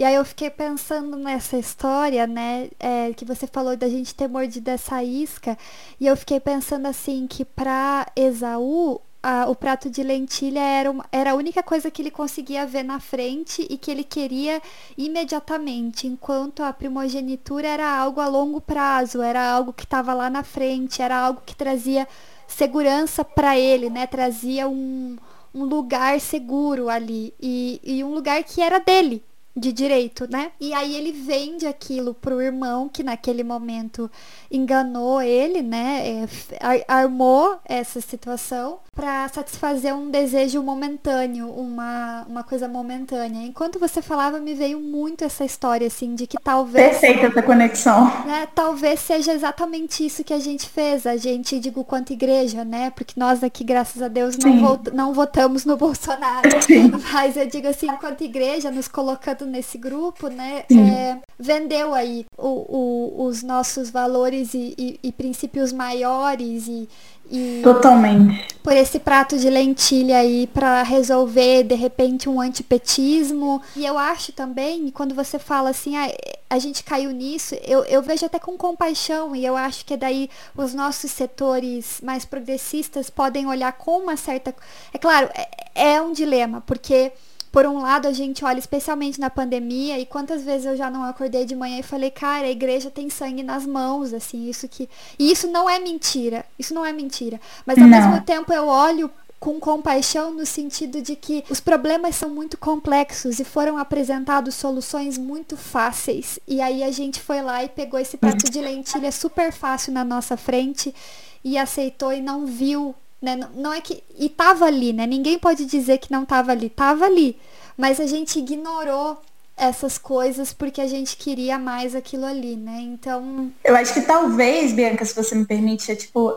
E aí eu fiquei pensando nessa história, né, é, que você falou da gente ter mordido essa isca, e eu fiquei pensando assim que para Esaú a, o prato de lentilha era, uma, era a única coisa que ele conseguia ver na frente e que ele queria imediatamente, enquanto a primogenitura era algo a longo prazo, era algo que estava lá na frente, era algo que trazia segurança para ele, né? Trazia um, um lugar seguro ali e, e um lugar que era dele, de direito, né? E aí ele vende aquilo pro irmão que naquele momento enganou ele, né? É, armou essa situação para satisfazer um desejo momentâneo, uma, uma coisa momentânea. Enquanto você falava, me veio muito essa história, assim, de que talvez. Perfeita essa conexão. Né, talvez seja exatamente isso que a gente fez, a gente, digo, quanto igreja, né? Porque nós aqui, graças a Deus, não, não votamos no Bolsonaro. Sim. Mas eu digo assim, enquanto igreja, nos colocando entrado nesse grupo, né, é, vendeu aí o, o, os nossos valores e, e, e princípios maiores e, e Totalmente. por esse prato de lentilha aí para resolver de repente um antipetismo. E eu acho também, quando você fala assim, ah, a gente caiu nisso, eu, eu vejo até com compaixão e eu acho que daí os nossos setores mais progressistas podem olhar com uma certa. É claro, é, é um dilema, porque por um lado, a gente olha especialmente na pandemia e quantas vezes eu já não acordei de manhã e falei, cara, a igreja tem sangue nas mãos, assim, isso que. E isso não é mentira. Isso não é mentira. Mas ao Não. mesmo tempo eu olho com compaixão no sentido de que os problemas são muito complexos e foram apresentados soluções muito fáceis. E aí a gente foi lá e pegou esse prato de lentilha super fácil na nossa frente e aceitou e não viu né? Não, não é que. E tava ali, né? Ninguém pode dizer que não tava ali. Tava ali. Mas a gente ignorou essas coisas porque a gente queria mais aquilo ali, né? Então. Eu acho que talvez, Bianca, se você me permite, é tipo,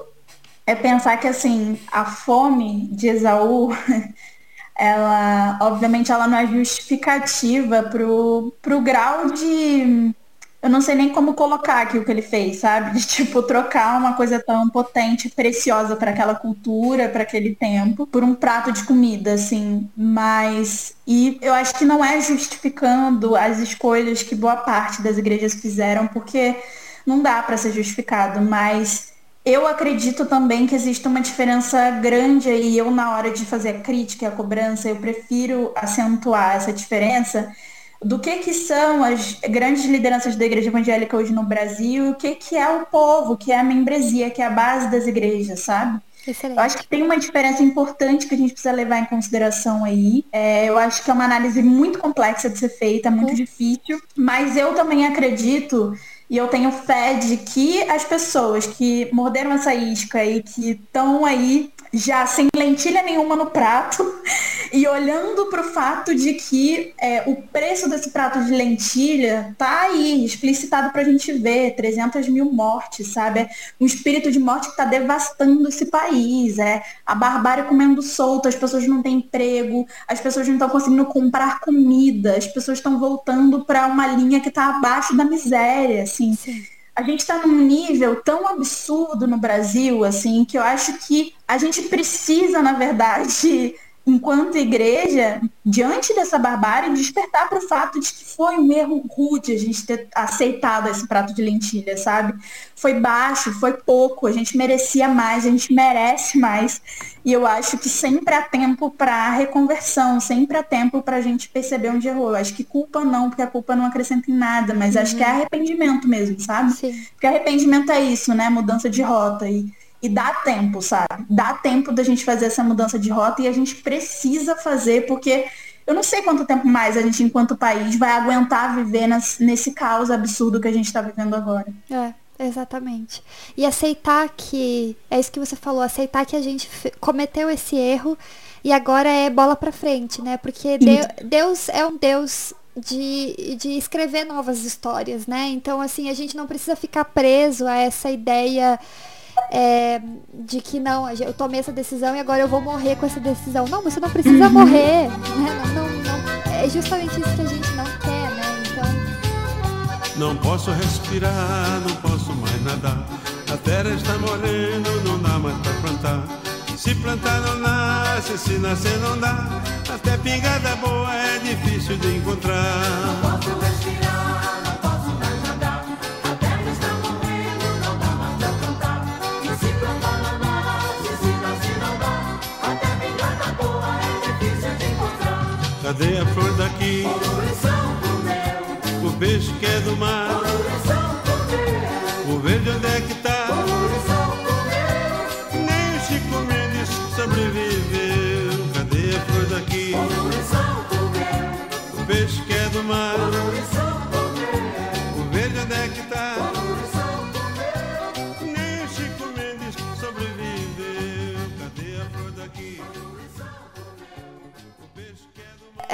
é pensar que assim, a fome de Esaú, ela, obviamente, ela não é justificativa pro, pro grau de. Eu não sei nem como colocar aqui o que ele fez, sabe? De tipo trocar uma coisa tão potente, preciosa para aquela cultura, para aquele tempo, por um prato de comida, assim. Mas e eu acho que não é justificando as escolhas que boa parte das igrejas fizeram, porque não dá para ser justificado, mas eu acredito também que existe uma diferença grande aí. Eu, na hora de fazer a crítica e a cobrança, eu prefiro acentuar essa diferença do que, que são as grandes lideranças da igreja evangélica hoje no Brasil o que, que é o povo, que é a membresia, que é a base das igrejas, sabe? Excelente. Eu acho que tem uma diferença importante que a gente precisa levar em consideração aí. É, eu acho que é uma análise muito complexa de ser feita, muito Uhum. difícil, mas eu também acredito e eu tenho fé de que as pessoas que morderam essa isca e que estão aí já sem lentilha nenhuma no prato e olhando para o fato de que é, o preço desse prato de lentilha tá aí explicitado para a gente ver 300 mil mortes, sabe? É um espírito de morte que está devastando esse país, é a barbárie comendo solto, as pessoas não têm emprego, as pessoas não estão conseguindo comprar comida, as pessoas estão voltando para uma linha que está abaixo da miséria, assim. Sim. A gente está num nível tão absurdo no Brasil, assim, que eu acho que a gente precisa, na verdade, enquanto igreja, diante dessa barbárie, despertar para o fato de que foi um erro rude a gente ter aceitado esse prato de lentilha, sabe? Foi baixo, foi pouco, a gente merecia mais, a gente merece mais. E eu acho que sempre há tempo para reconversão, sempre há tempo para a gente perceber onde errou. Eu acho que culpa não, porque a culpa não acrescenta em nada, mas acho que é arrependimento mesmo, sabe? Sim. Porque arrependimento é isso, né? Mudança de rota. E, e dá tempo, sabe? Dá tempo da gente fazer essa mudança de rota e a gente precisa fazer, porque eu não sei quanto tempo mais a gente, enquanto país, vai aguentar viver nesse caos absurdo que a gente está vivendo agora. É, exatamente. E aceitar que. É isso que você falou, aceitar que a gente cometeu esse erro e agora é bola pra frente, né? Porque de- Deus é um Deus de, de escrever novas histórias, né? Então, assim, a gente não precisa ficar preso a essa ideia. É, de que não, eu tomei essa decisão e agora eu vou morrer com essa decisão. Não, você não precisa morrer, né? Não, não, não- é justamente isso que a gente não quer, né? Então, Não posso respirar, não posso mais nadar. A terra está morrendo, não dá mais pra plantar. Se plantar não nasce, se nascer não dá. Até pingada boa é difícil de encontrar. Cadê a flor daqui? O peixe que é do mar. O verde onde é que tá? Nem o Chico Mendes sobreviveu. Cadê a flor daqui? O peixe que é do mar.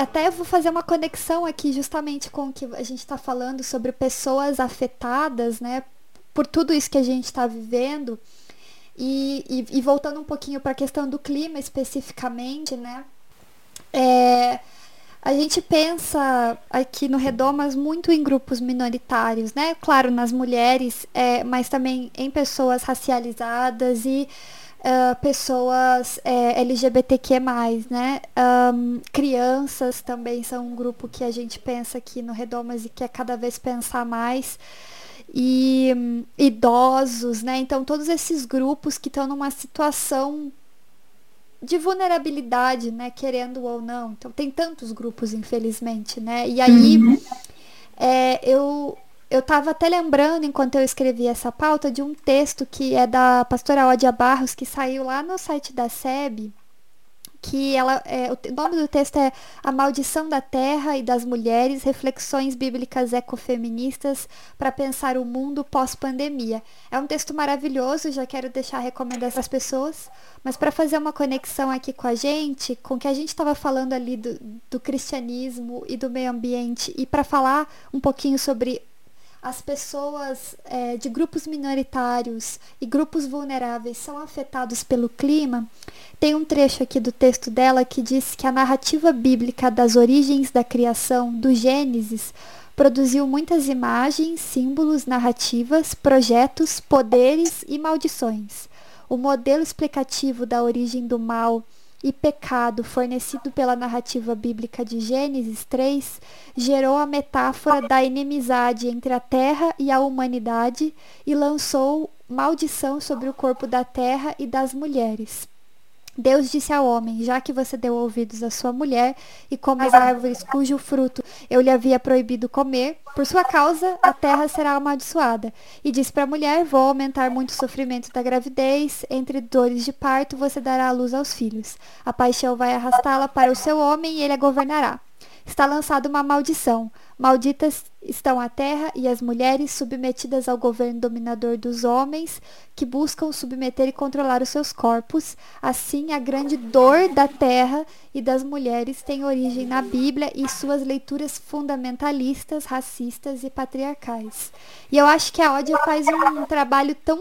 Até vou fazer uma conexão aqui justamente com o que a gente está falando sobre pessoas afetadas, né, por tudo isso que a gente está vivendo. E, e- e voltando um pouquinho para a questão do clima especificamente, né, é, a gente pensa aqui no Redomas muito em grupos minoritários, né? Claro, nas mulheres, é, mas também em pessoas racializadas e uh, pessoas é, LGBTQ+, né? Um, crianças também são um grupo que a gente pensa aqui no Redomas e quer cada vez pensar mais. E um, idosos, né? Então, todos esses grupos que estão numa situação de vulnerabilidade, né? Querendo ou não. Então, tem tantos grupos, infelizmente, né? E aí, uhum. é, eu eu estava até lembrando, enquanto eu escrevi essa pauta, de um texto que é da pastora Odia Barros, que saiu lá no site da SEB, que ela, é, o nome do texto é A Maldição da Terra e das Mulheres, Reflexões Bíblicas Ecofeministas para Pensar o Mundo Pós-Pandemia. É um texto maravilhoso, já quero deixar recomendar essas pessoas, mas para fazer uma conexão aqui com a gente, com o que a gente estava falando ali do, do cristianismo e do meio ambiente, e para falar um pouquinho sobre as pessoas é, de grupos minoritários e grupos vulneráveis são afetados pelo clima, tem um trecho aqui do texto dela que diz que a narrativa bíblica das origens da criação, do Gênesis, produziu muitas imagens, símbolos, narrativas, projetos, poderes e maldições. O modelo explicativo da origem do mal e pecado fornecido pela narrativa bíblica de Gênesis 3 gerou a metáfora da inimizade entre a terra e a humanidade e lançou maldição sobre o corpo da terra e das mulheres. Deus disse ao homem: Já que você deu ouvidos à sua mulher e come as árvores cujo fruto eu lhe havia proibido comer, por sua causa a terra será amaldiçoada. E disse para a mulher: Vou aumentar muito o sofrimento da gravidez, entre dores de parto você dará à luz aos filhos. A paixão vai arrastá-la para o seu homem e ele a governará. Está lançada uma maldição. Malditas estão a terra e as mulheres submetidas ao governo dominador dos homens, que buscam submeter e controlar os seus corpos. Assim, a grande dor da terra e das mulheres tem origem na Bíblia e suas leituras fundamentalistas, racistas e patriarcais. E eu acho que a Ódia faz um trabalho tão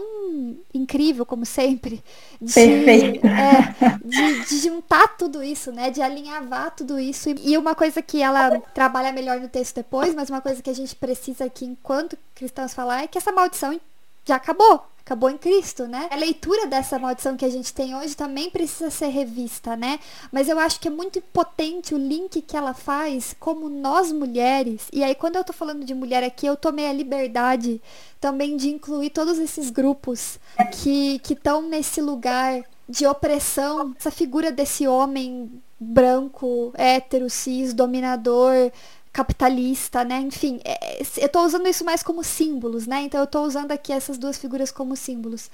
incrível, como sempre, de, é, de, de, juntar tudo isso, né? De alinhavar tudo isso. E uma coisa que ela trabalha melhor no texto depois, mas uma coisa que a gente precisa aqui, enquanto cristãos, falar é que essa maldição já acabou. Acabou em Cristo, né? A leitura dessa maldição que a gente tem hoje também precisa ser revista, né? Mas eu acho que é muito potente o link que ela faz como nós mulheres. E aí, quando eu tô falando de mulher aqui, eu tomei a liberdade também de incluir todos esses grupos que estão nesse lugar de opressão, essa figura desse homem branco, hétero, cis, dominador, capitalista, né? Enfim, é, é eu estou usando isso mais como símbolos, né? Então eu estou usando aqui essas duas figuras como símbolos.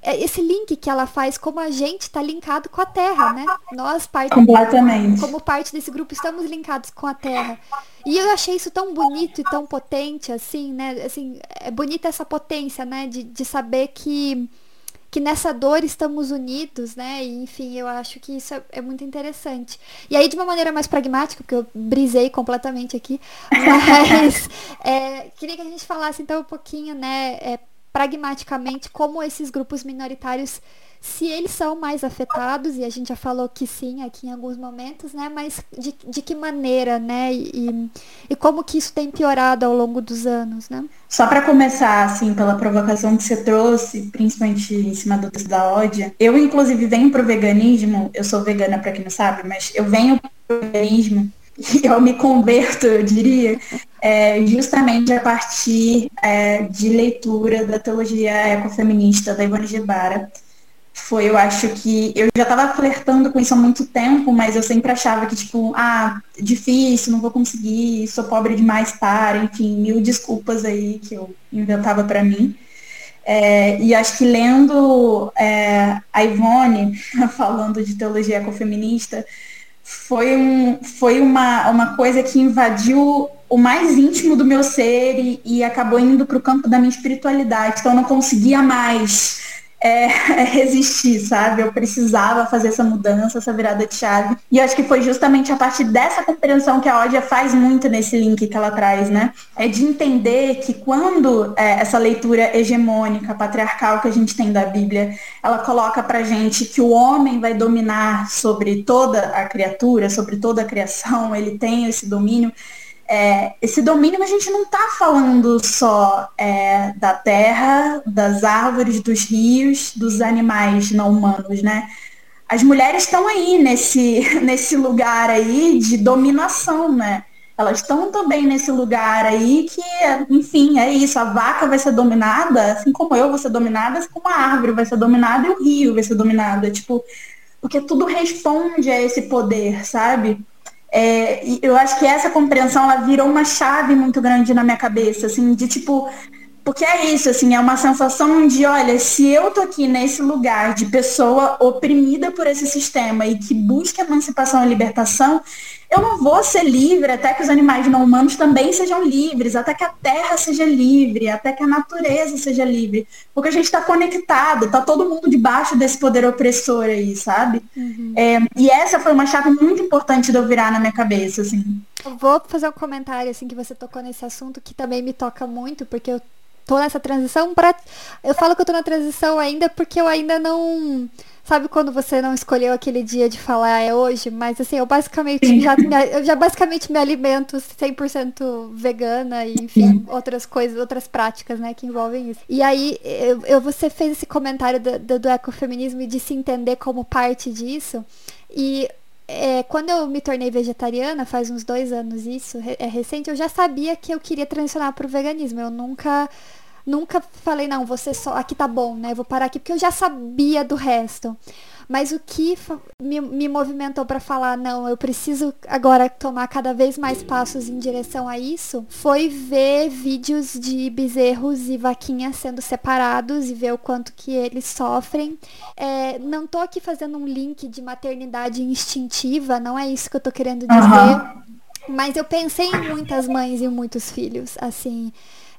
É, esse link que ela faz, como a gente está linkado com a Terra, né? Nós, parte, Completamente. como parte desse grupo, estamos linkados com a Terra. E eu achei isso tão bonito e tão potente, assim, né? Assim, é bonita essa potência, né? De, de saber que que nessa dor estamos unidos, né? E, enfim, eu acho que isso é, é, muito interessante. E aí, de uma maneira mais pragmática, porque eu brisei completamente aqui, mas é, queria que a gente falasse então um pouquinho, né, é, pragmaticamente, como esses grupos minoritários se eles são mais afetados, e a gente já falou que sim aqui em alguns momentos, né? Mas de, de que maneira, né? E, e como que isso tem piorado ao longo dos anos, né? Só para começar, assim, pela provocação que você trouxe, principalmente em cima do texto da ódia, eu inclusive venho pro veganismo, eu sou vegana para quem não sabe, mas eu venho pro veganismo eu me converto, eu diria, é, justamente a partir é, de leitura da teologia ecofeminista da Ivone Gebara, foi, eu acho que eu já estava flertando com isso há muito tempo, mas eu sempre achava que, tipo, ah, difícil, não vou conseguir, sou pobre demais para, enfim, mil desculpas aí que eu inventava para mim. É, e acho que lendo é, a Ivone falando de teologia ecofeminista, foi, um, foi uma, uma coisa que invadiu o mais íntimo do meu ser e, e acabou indo para o campo da minha espiritualidade. Então eu não conseguia mais é, resistir, sabe? Eu precisava fazer essa mudança, essa virada de chave. E eu acho que foi justamente a partir dessa compreensão que a Odia faz muito nesse link que ela traz, né? É de entender que quando é, essa leitura hegemônica, patriarcal que a gente tem da Bíblia, ela coloca pra gente que o homem vai dominar sobre toda a criatura, sobre toda a criação, ele tem esse domínio é, esse domínio a gente não está falando só é, da terra, das árvores, dos rios, dos animais não humanos, né? As mulheres estão aí nesse, nesse lugar aí de dominação, né? Elas estão também nesse lugar aí que, enfim, é isso. A vaca vai ser dominada, assim como eu vou ser dominada, assim como a árvore vai ser dominada e o rio vai ser dominado. É, tipo, porque tudo responde a esse poder, sabe? É, eu acho que essa compreensão ela virou uma chave muito grande na minha cabeça, assim, de tipo, porque é isso, assim, é uma sensação de, olha, se eu tô aqui nesse lugar de pessoa oprimida por esse sistema e que busca emancipação e libertação, eu não vou ser livre até que os animais não humanos também sejam livres, até que a terra seja livre, até que a natureza seja livre. Porque a gente está conectado, tá todo mundo debaixo desse poder opressor aí, sabe? Uhum. É, e essa foi uma chave muito importante de eu virar na minha cabeça, assim. Eu vou fazer um comentário, assim, que você tocou nesse assunto, que também me toca muito, porque eu tô nessa transição para Eu falo que eu tô na transição ainda porque eu ainda não Sabe quando você não escolheu aquele dia de falar é hoje? Mas assim, eu basicamente já, eu já basicamente me alimento 100% vegana e enfim, outras coisas, outras práticas, né, que envolvem isso. E aí, eu, eu você fez esse comentário do, do, do ecofeminismo e de se entender como parte disso. E é, quando eu me tornei vegetariana, faz uns dois anos isso, é recente, eu já sabia que eu queria transicionar para o veganismo. Eu nunca nunca falei, não, você só. Aqui tá bom, né? Vou parar aqui, porque eu já sabia do resto. Mas o que me, me movimentou para falar, não, eu preciso agora tomar cada vez mais passos em direção a isso, foi ver vídeos de bezerros e vaquinhas sendo separados e ver o quanto que eles sofrem. É, não tô aqui fazendo um link de maternidade instintiva, não é isso que eu tô querendo dizer. Uhum. Mas eu pensei em muitas mães e muitos filhos, assim.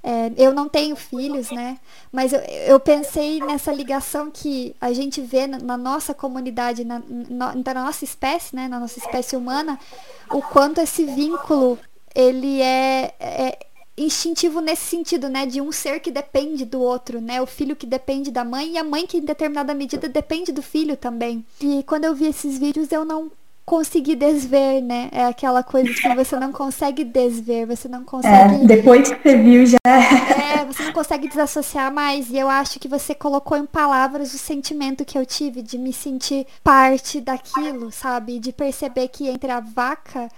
É, eu não tenho filhos, né? Mas eu, eu, pensei nessa ligação que a gente vê na, na nossa comunidade, na, na, na, nossa espécie, né? Na nossa espécie humana, o quanto esse vínculo ele é, é instintivo nesse sentido, né? De um ser que depende do outro, né? O filho que depende da mãe e a mãe que em determinada medida depende do filho também. E quando eu vi esses vídeos eu não conseguir desver, né? É aquela coisa que você não consegue desver, você não consegue. É, depois que você viu já. É, você não consegue desassociar mais. E eu acho que você colocou em palavras o sentimento que eu tive de me sentir parte daquilo, sabe? De perceber que entre a vaca.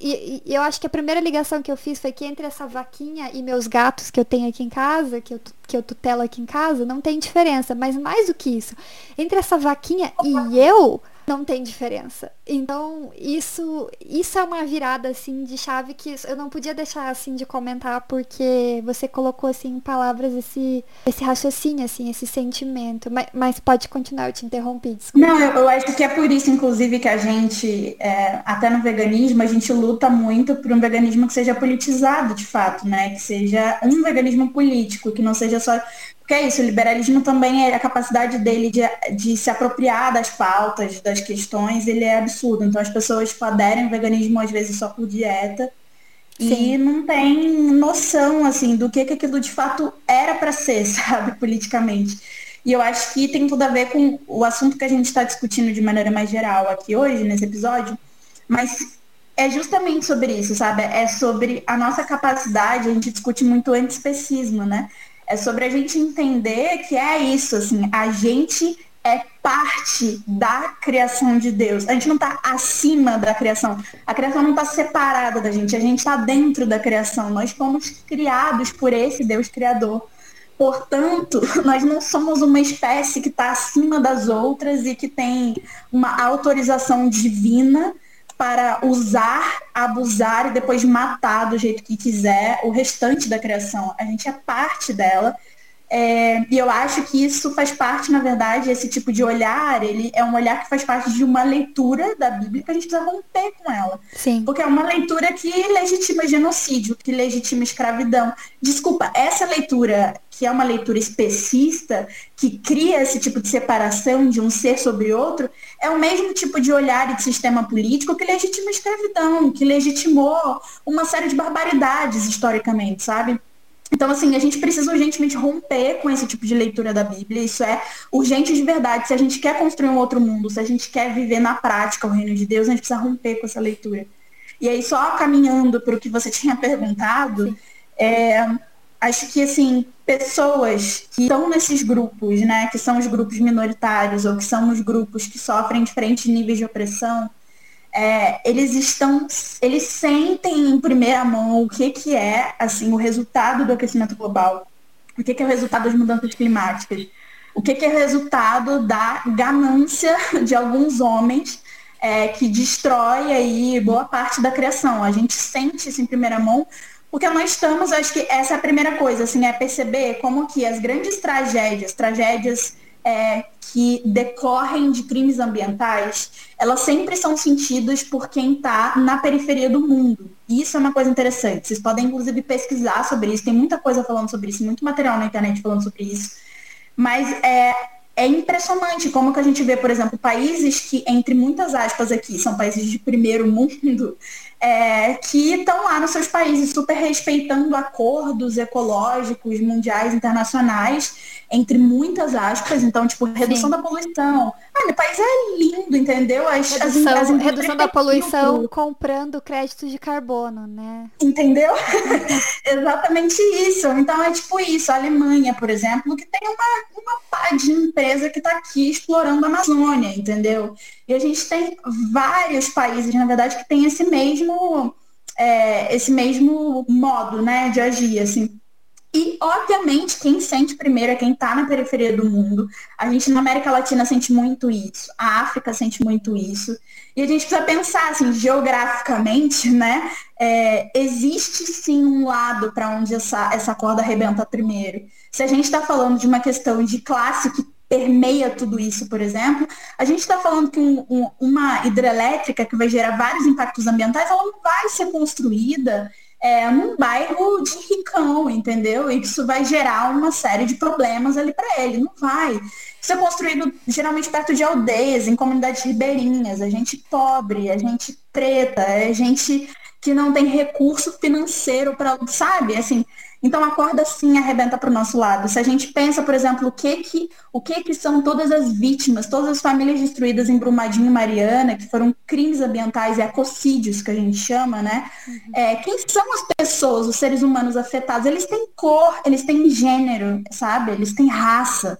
E, e, eu acho que a primeira ligação que eu fiz foi que entre essa vaquinha e meus gatos que eu tenho aqui em casa, que eu, que eu tutelo aqui em casa, não tem diferença. Mas mais do que isso, entre essa vaquinha e eu, não tem diferença. Então, isso isso é uma virada assim de chave que eu não podia deixar assim de comentar porque você colocou assim em palavras esse esse raciocínio assim, esse sentimento. Mas, mas pode continuar, eu te interrompi. Desculpa. Não, eu, acho que é por isso inclusive que a gente é, até no veganismo a gente luta muito por um veganismo que seja politizado de fato, né? Que seja um veganismo político, que não seja só porque é isso, o liberalismo também é a capacidade dele de, de se apropriar das pautas, das questões, ele é absurdo. Então as pessoas tipo, aderem ao veganismo às vezes só por dieta Sim. e não tem noção assim do que, que aquilo de fato era para ser, sabe, politicamente. E eu acho que tem tudo a ver com o assunto que a gente está discutindo de maneira mais geral aqui hoje, nesse episódio, mas é justamente sobre isso, sabe? É sobre a nossa capacidade, a gente discute muito o antiespecismo, né? É sobre a gente entender que é isso, assim, a gente é parte da criação de Deus. A gente não está acima da criação. A criação não está separada da gente. A gente está dentro da criação. Nós fomos criados por esse Deus criador. Portanto, nós não somos uma espécie que está acima das outras e que tem uma autorização divina para usar, abusar e depois matar do jeito que quiser o restante da criação. A gente é parte dela É, e eu acho que isso faz parte, na verdade, esse tipo de olhar, ele é um olhar que faz parte de uma leitura da Bíblia que a gente precisa romper com ela. Sim. Porque é uma leitura que legitima genocídio, que legitima escravidão. Desculpa, essa leitura, que é uma leitura especista, que cria esse tipo de separação de um ser sobre outro, é o mesmo tipo de olhar e de sistema político que legitima a escravidão, que legitimou uma série de barbaridades historicamente, sabe? Então, assim, a gente precisa urgentemente romper com esse tipo de leitura da Bíblia. Isso é urgente de verdade. Se a gente quer construir um outro mundo, se a gente quer viver na prática o reino de Deus, a gente precisa romper com essa leitura. E aí, só caminhando para o que você tinha perguntado, é, acho que, assim, pessoas que estão nesses grupos, né, que são os grupos minoritários ou que são os grupos que sofrem diferentes níveis de opressão, é, eles estão, eles sentem em primeira mão o que, que é assim o resultado do aquecimento global, o que, que é o resultado das mudanças climáticas, o que, que é o resultado da ganância de alguns homens é, que destrói aí boa parte da criação. A gente sente isso em primeira mão porque nós estamos, acho que essa é a primeira coisa, assim, é perceber como que as grandes tragédias, tragédias é, que decorrem de crimes ambientais, elas sempre são sentidas por quem está na periferia do mundo. Isso é uma coisa interessante. Vocês podem, inclusive, pesquisar sobre isso. Tem muita coisa falando sobre isso, muito material na internet falando sobre isso. Mas é, é impressionante como que a gente vê, por exemplo, países que, entre muitas aspas aqui, são países de primeiro mundo, é, que estão lá nos seus países super respeitando acordos ecológicos, mundiais, internacionais, entre muitas aspas, então, tipo, redução Sim. da poluição. Ah, meu país é lindo, entendeu? As, redução, as, as redução da poluição comprando créditos de carbono, né? Entendeu? Exatamente isso. Então é tipo isso. A Alemanha, por exemplo, que tem uma, uma pá de empresa que está aqui explorando a Amazônia, entendeu? E a gente tem vários países, na verdade, que tem esse mesmo, é, esse mesmo modo né, de agir, assim. E, obviamente, quem sente primeiro é quem está na periferia do mundo. A gente na América Latina sente muito isso, a África sente muito isso. E a gente precisa pensar, assim, geograficamente, né? É, existe sim um lado para onde essa, essa corda arrebenta primeiro. Se a gente está falando de uma questão de classe que permeia tudo isso, por exemplo, a gente está falando que um, um, uma hidrelétrica que vai gerar vários impactos ambientais, ela não vai ser construída é, num bairro de ricão, entendeu? E isso vai gerar uma série de problemas ali para ele. Não vai. Isso é construído geralmente perto de aldeias, em comunidades ribeirinhas, a gente pobre, a gente preta, a gente que não tem recurso financeiro para, sabe? Assim, então a corda sim arrebenta para o nosso lado. Se a gente pensa, por exemplo, o que que, o que que são todas as vítimas, todas as famílias destruídas em Brumadinho e Mariana, que foram crimes ambientais e ecocídios que a gente chama, né? Uhum. É, quem são as pessoas, os seres humanos afetados? Eles têm cor, eles têm gênero, sabe? Eles têm raça.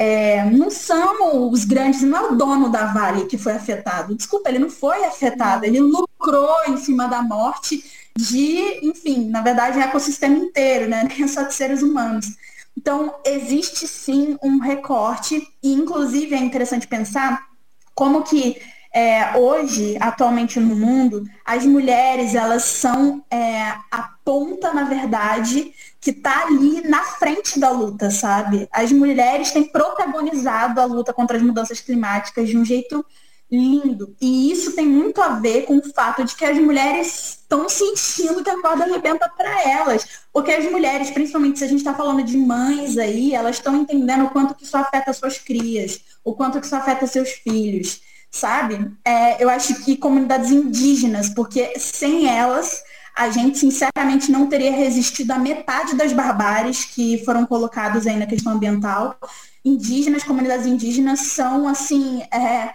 É, não são os grandes, não é o dono da Vale que foi afetado. Desculpa, ele não foi afetado, ele lucrou em cima da morte de, enfim, na verdade, o ecossistema inteiro, né? Nem só de seres humanos. Então, existe sim um recorte, e inclusive é interessante pensar como que é, hoje, atualmente no mundo, as mulheres, elas são é, a ponta, na verdade, que está ali na frente da luta, sabe? As mulheres têm protagonizado a luta contra as mudanças climáticas de um jeito lindo. E isso tem muito a ver com o fato de que as mulheres estão sentindo que a corda arrebenta para elas. Porque as mulheres, principalmente se a gente está falando de mães aí, elas estão entendendo o quanto que isso afeta suas crias, o quanto que isso afeta seus filhos, sabe? É, eu acho que comunidades indígenas, porque sem elas a gente sinceramente não teria resistido a metade das barbáries que foram colocadas aí na questão ambiental. Indígenas, comunidades indígenas são assim é,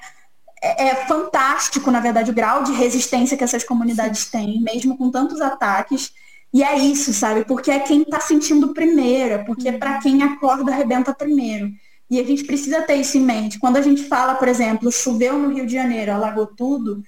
é, é, fantástico, na verdade, o grau de resistência que essas comunidades têm, mesmo com tantos ataques. E é isso, sabe? Porque é quem está sentindo primeiro, é porque é para quem a corda arrebenta primeiro. E a gente precisa ter isso em mente. Quando a gente fala, por exemplo, choveu no Rio de Janeiro, alagou tudo,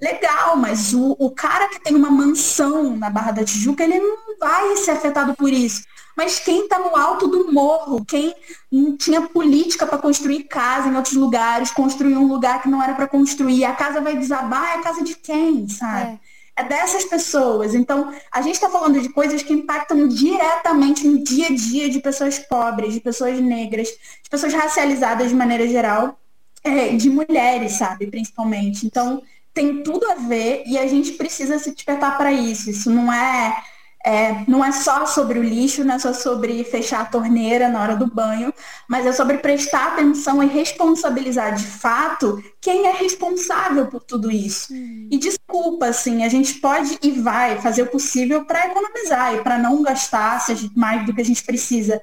legal, mas o, o cara que tem uma mansão na Barra da Tijuca, ele não vai ser afetado por isso. Mas quem está no alto do morro, quem não tinha política para construir casa em outros lugares, construir um lugar que não era para construir, a casa vai desabar, é a casa de quem, sabe? É. é dessas pessoas. Então, a gente está falando de coisas que impactam diretamente no dia a dia de pessoas pobres, de pessoas negras, de pessoas racializadas de maneira geral, é, de mulheres, sabe, principalmente. Então, tem tudo a ver e a gente precisa se despertar para isso. Isso não é é, não é só sobre o lixo, não é só sobre fechar a torneira na hora do banho, mas é sobre prestar atenção e responsabilizar de fato quem é responsável por tudo isso. Hum. E desculpa, assim, a gente pode e vai fazer o possível para economizar e para não gastar mais do que a gente precisa.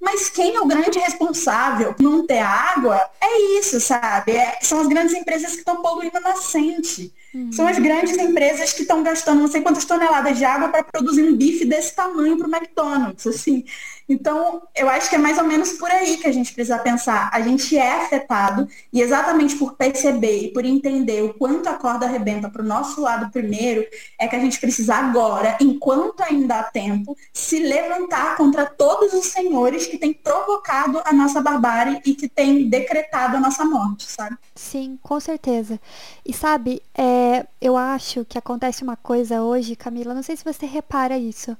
Mas quem é o grande responsável por não ter água é isso, sabe? É, são as grandes empresas que estão poluindo a nascente. Uhum. São as grandes empresas que estão gastando não sei quantas toneladas de água para produzir um bife desse tamanho para o McDonald's, assim. Então, eu acho que é mais ou menos por aí que a gente precisa pensar. A gente é afetado e exatamente por perceber e por entender o quanto a corda arrebenta para o nosso lado primeiro, é que a gente precisa agora, enquanto ainda há tempo, se levantar contra todos os senhores que têm provocado a nossa barbárie e que têm decretado a nossa morte, sabe? Sim, com certeza. E sabe, é, eu acho que acontece uma coisa hoje, Camila, não sei se você repara isso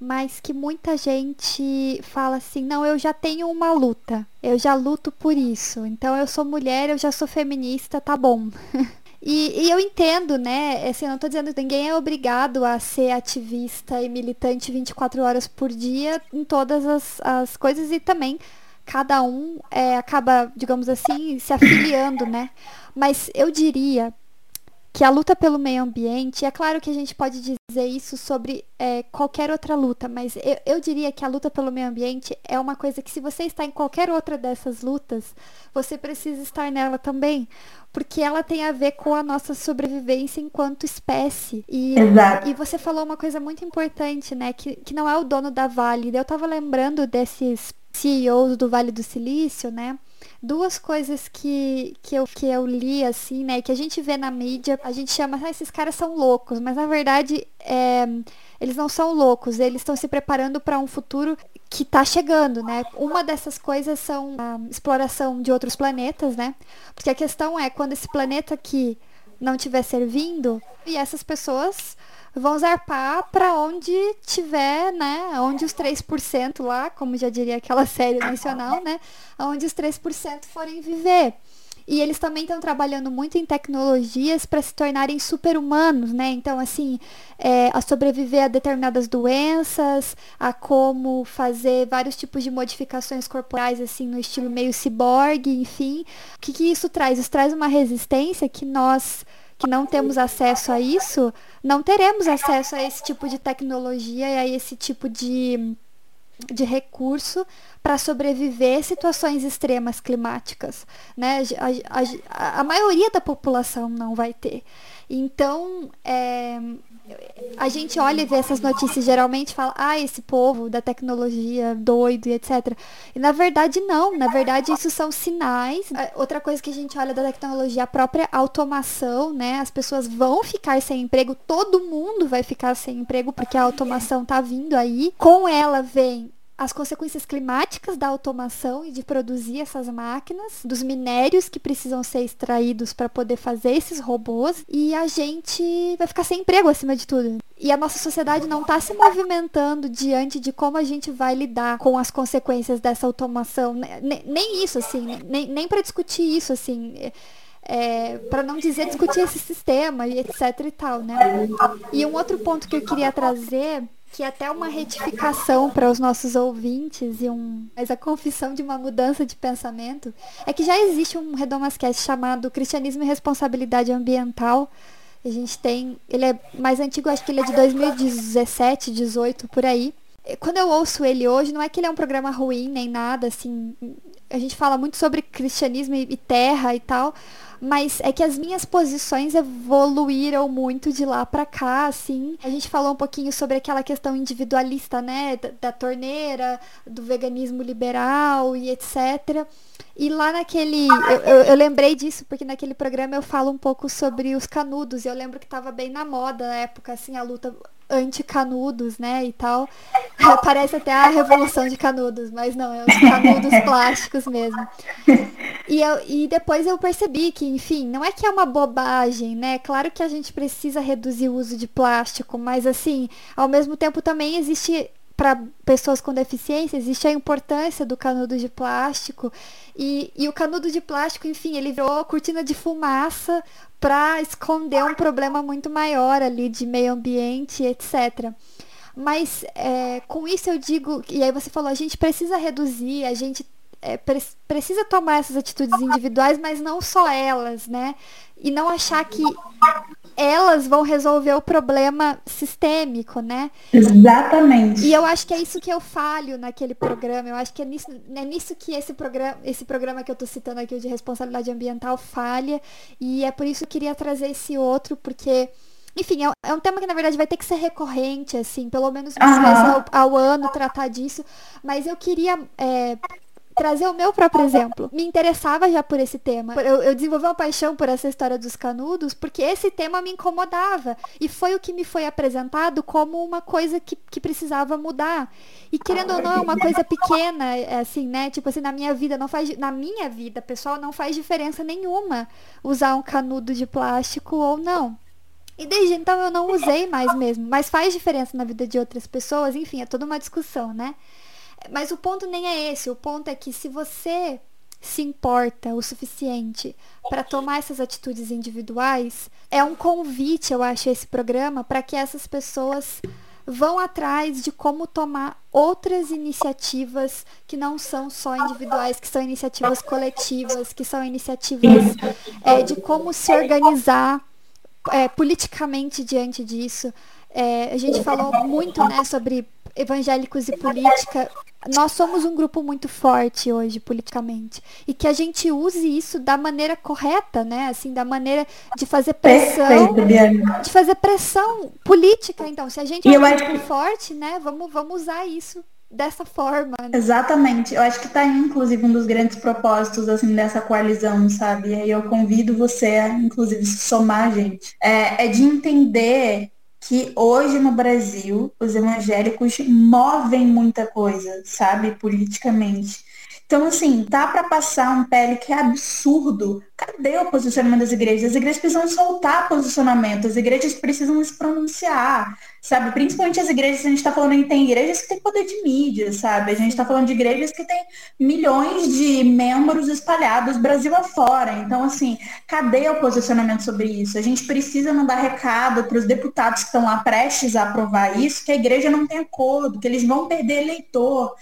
mas que muita gente fala assim: não, eu já tenho uma luta, eu já luto por isso, então eu sou mulher, eu já sou feminista, tá bom. E, e, eu entendo, né? Assim, eu não estou dizendo que ninguém é obrigado a ser ativista e militante 24 horas por dia em todas as, as coisas e também cada um é, acaba, digamos assim, se afiliando, né? Mas eu diria que a luta pelo meio ambiente, é claro que a gente pode dizer isso sobre é, qualquer outra luta, mas eu, eu, diria que a luta pelo meio ambiente é uma coisa que se você está em qualquer outra dessas lutas, você precisa estar nela também, porque ela tem a ver com a nossa sobrevivência enquanto espécie. E, Exato. e você falou uma coisa muito importante, né, que, que não é o dono da Vale. Eu estava lembrando desses CEOs do Vale do Silício, né? Duas coisas que, que, eu, que eu li, assim, né? Que a gente vê na mídia, a gente chama, ah, esses caras são loucos, mas na verdade é, eles não são loucos, eles estão se preparando para um futuro que está chegando, né? Uma dessas coisas são a exploração de outros planetas, né? Porque a questão é, quando esse planeta aqui não estiver servindo, e essas pessoas vão zarpar para onde tiver, né? Onde os 3% lá, como já diria aquela série nacional, né? Onde os 3% forem viver. E eles também estão trabalhando muito em tecnologias para se tornarem super-humanos, né? Então, assim, é, a sobreviver a determinadas doenças, a como fazer vários tipos de modificações corporais, assim, no estilo meio ciborgue, enfim. O que, que isso traz? Isso traz uma resistência que nós que não temos acesso a isso, não teremos acesso a esse tipo de tecnologia e a esse tipo de, de recurso para sobreviver situações extremas climáticas. Né? A, a, a, maioria da população não vai ter. Então, é, a gente olha e vê essas notícias geralmente fala, ah, esse povo da tecnologia doido e etc. E na verdade não, na verdade isso são sinais. Outra coisa que a gente olha da tecnologia, a própria automação, né? As pessoas vão ficar sem emprego, todo mundo vai ficar sem emprego porque a automação tá vindo aí. Com ela vem as consequências climáticas da automação e de produzir essas máquinas, dos minérios que precisam ser extraídos para poder fazer esses robôs, e a gente vai ficar sem emprego acima de tudo. E a nossa sociedade não está se movimentando diante de como a gente vai lidar com as consequências dessa automação. Nem, nem isso, assim, nem, nem para discutir isso, assim. É, para não dizer discutir esse sistema e etc e tal, né? E um outro ponto que eu queria trazer que até uma retificação para os nossos ouvintes e um, mas a confissão de uma mudança de pensamento é que já existe um Redomascast chamado Cristianismo e Responsabilidade Ambiental. A gente tem, ele é mais antigo, acho que ele é de 2017, 18 por aí. Quando eu ouço ele hoje, não é que ele é um programa ruim nem nada, assim, a gente fala muito sobre cristianismo e terra e tal, mas é que as minhas posições evoluíram muito de lá para cá, assim. A gente falou um pouquinho sobre aquela questão individualista, né, da, da torneira, do veganismo liberal e etc. E lá naquele. Eu, eu, eu, lembrei disso, porque naquele programa eu falo um pouco sobre os canudos. E eu lembro que estava bem na moda na época, assim, a luta anti-canudos, né? E tal. Parece até a revolução de canudos, mas não, é os canudos plásticos mesmo. E, eu, e depois eu percebi que, enfim, não é que é uma bobagem, né? Claro que a gente precisa reduzir o uso de plástico, mas assim, ao mesmo tempo também existe para pessoas com deficiência, existe a importância do canudo de plástico. E, e o canudo de plástico, enfim, ele virou cortina de fumaça para esconder um problema muito maior ali de meio ambiente, etc. Mas é, com isso eu digo, e aí você falou, a gente precisa reduzir, a gente é, pre precisa tomar essas atitudes individuais, mas não só elas, né? E não achar que elas vão resolver o problema sistêmico, né? Exatamente. E eu acho que é isso que eu falho naquele programa. Eu acho que é nisso, é nisso que esse programa, esse programa que eu estou citando aqui, o de responsabilidade ambiental, falha. E é por isso que eu queria trazer esse outro, porque enfim, é, é, um tema que na verdade vai ter que ser recorrente, assim, pelo menos uma uhum. vez ao, ao, ano tratar disso. Mas eu queria é, trazer o meu próprio exemplo. Me interessava já por esse tema. Eu, eu, desenvolvi uma paixão por essa história dos canudos, porque esse tema me incomodava. E foi o que me foi apresentado como uma coisa que, que precisava mudar. E querendo ou não, é uma coisa pequena, assim, né? Tipo assim, na minha vida não faz. Na minha vida, pessoal, não faz diferença nenhuma usar um canudo de plástico ou não. E desde então eu não usei mais mesmo. Mas faz diferença na vida de outras pessoas, enfim, é toda uma discussão, né? Mas o ponto nem é esse. O ponto é que se você se importa o suficiente para tomar essas atitudes individuais, é um convite, eu acho, esse programa para que essas pessoas vão atrás de como tomar outras iniciativas que não são só individuais, que são iniciativas coletivas, que são iniciativas é, de como se organizar é, politicamente diante disso. É, a gente falou muito né, sobre evangélicos e política. Nós somos um grupo muito forte hoje politicamente e que a gente use isso da maneira correta, né? Assim, da maneira de fazer pressão, Perfeito, de fazer pressão política. Então, se a gente é um grupo acho... forte, né? Vamos, vamos usar isso dessa forma. Né? Exatamente. Eu acho que está aí, inclusive, um dos grandes propósitos, assim, dessa coalizão, sabe? E aí eu convido você a, inclusive, somar gente. É, é de entender que hoje no Brasil os evangélicos movem muita coisa, sabe, politicamente. Então, assim, tá para passar um pele que é absurdo. Cadê o posicionamento das igrejas? As igrejas precisam soltar posicionamento, as igrejas precisam se pronunciar, sabe? Principalmente as igrejas, a gente está falando, tem igrejas que têm poder de mídia, sabe? A gente está falando de igrejas que têm milhões de membros espalhados Brasil afora. Então, assim, cadê o posicionamento sobre isso? A gente precisa mandar recado para os deputados que estão lá prestes a aprovar isso, que a igreja não tem acordo, que eles vão perder eleitor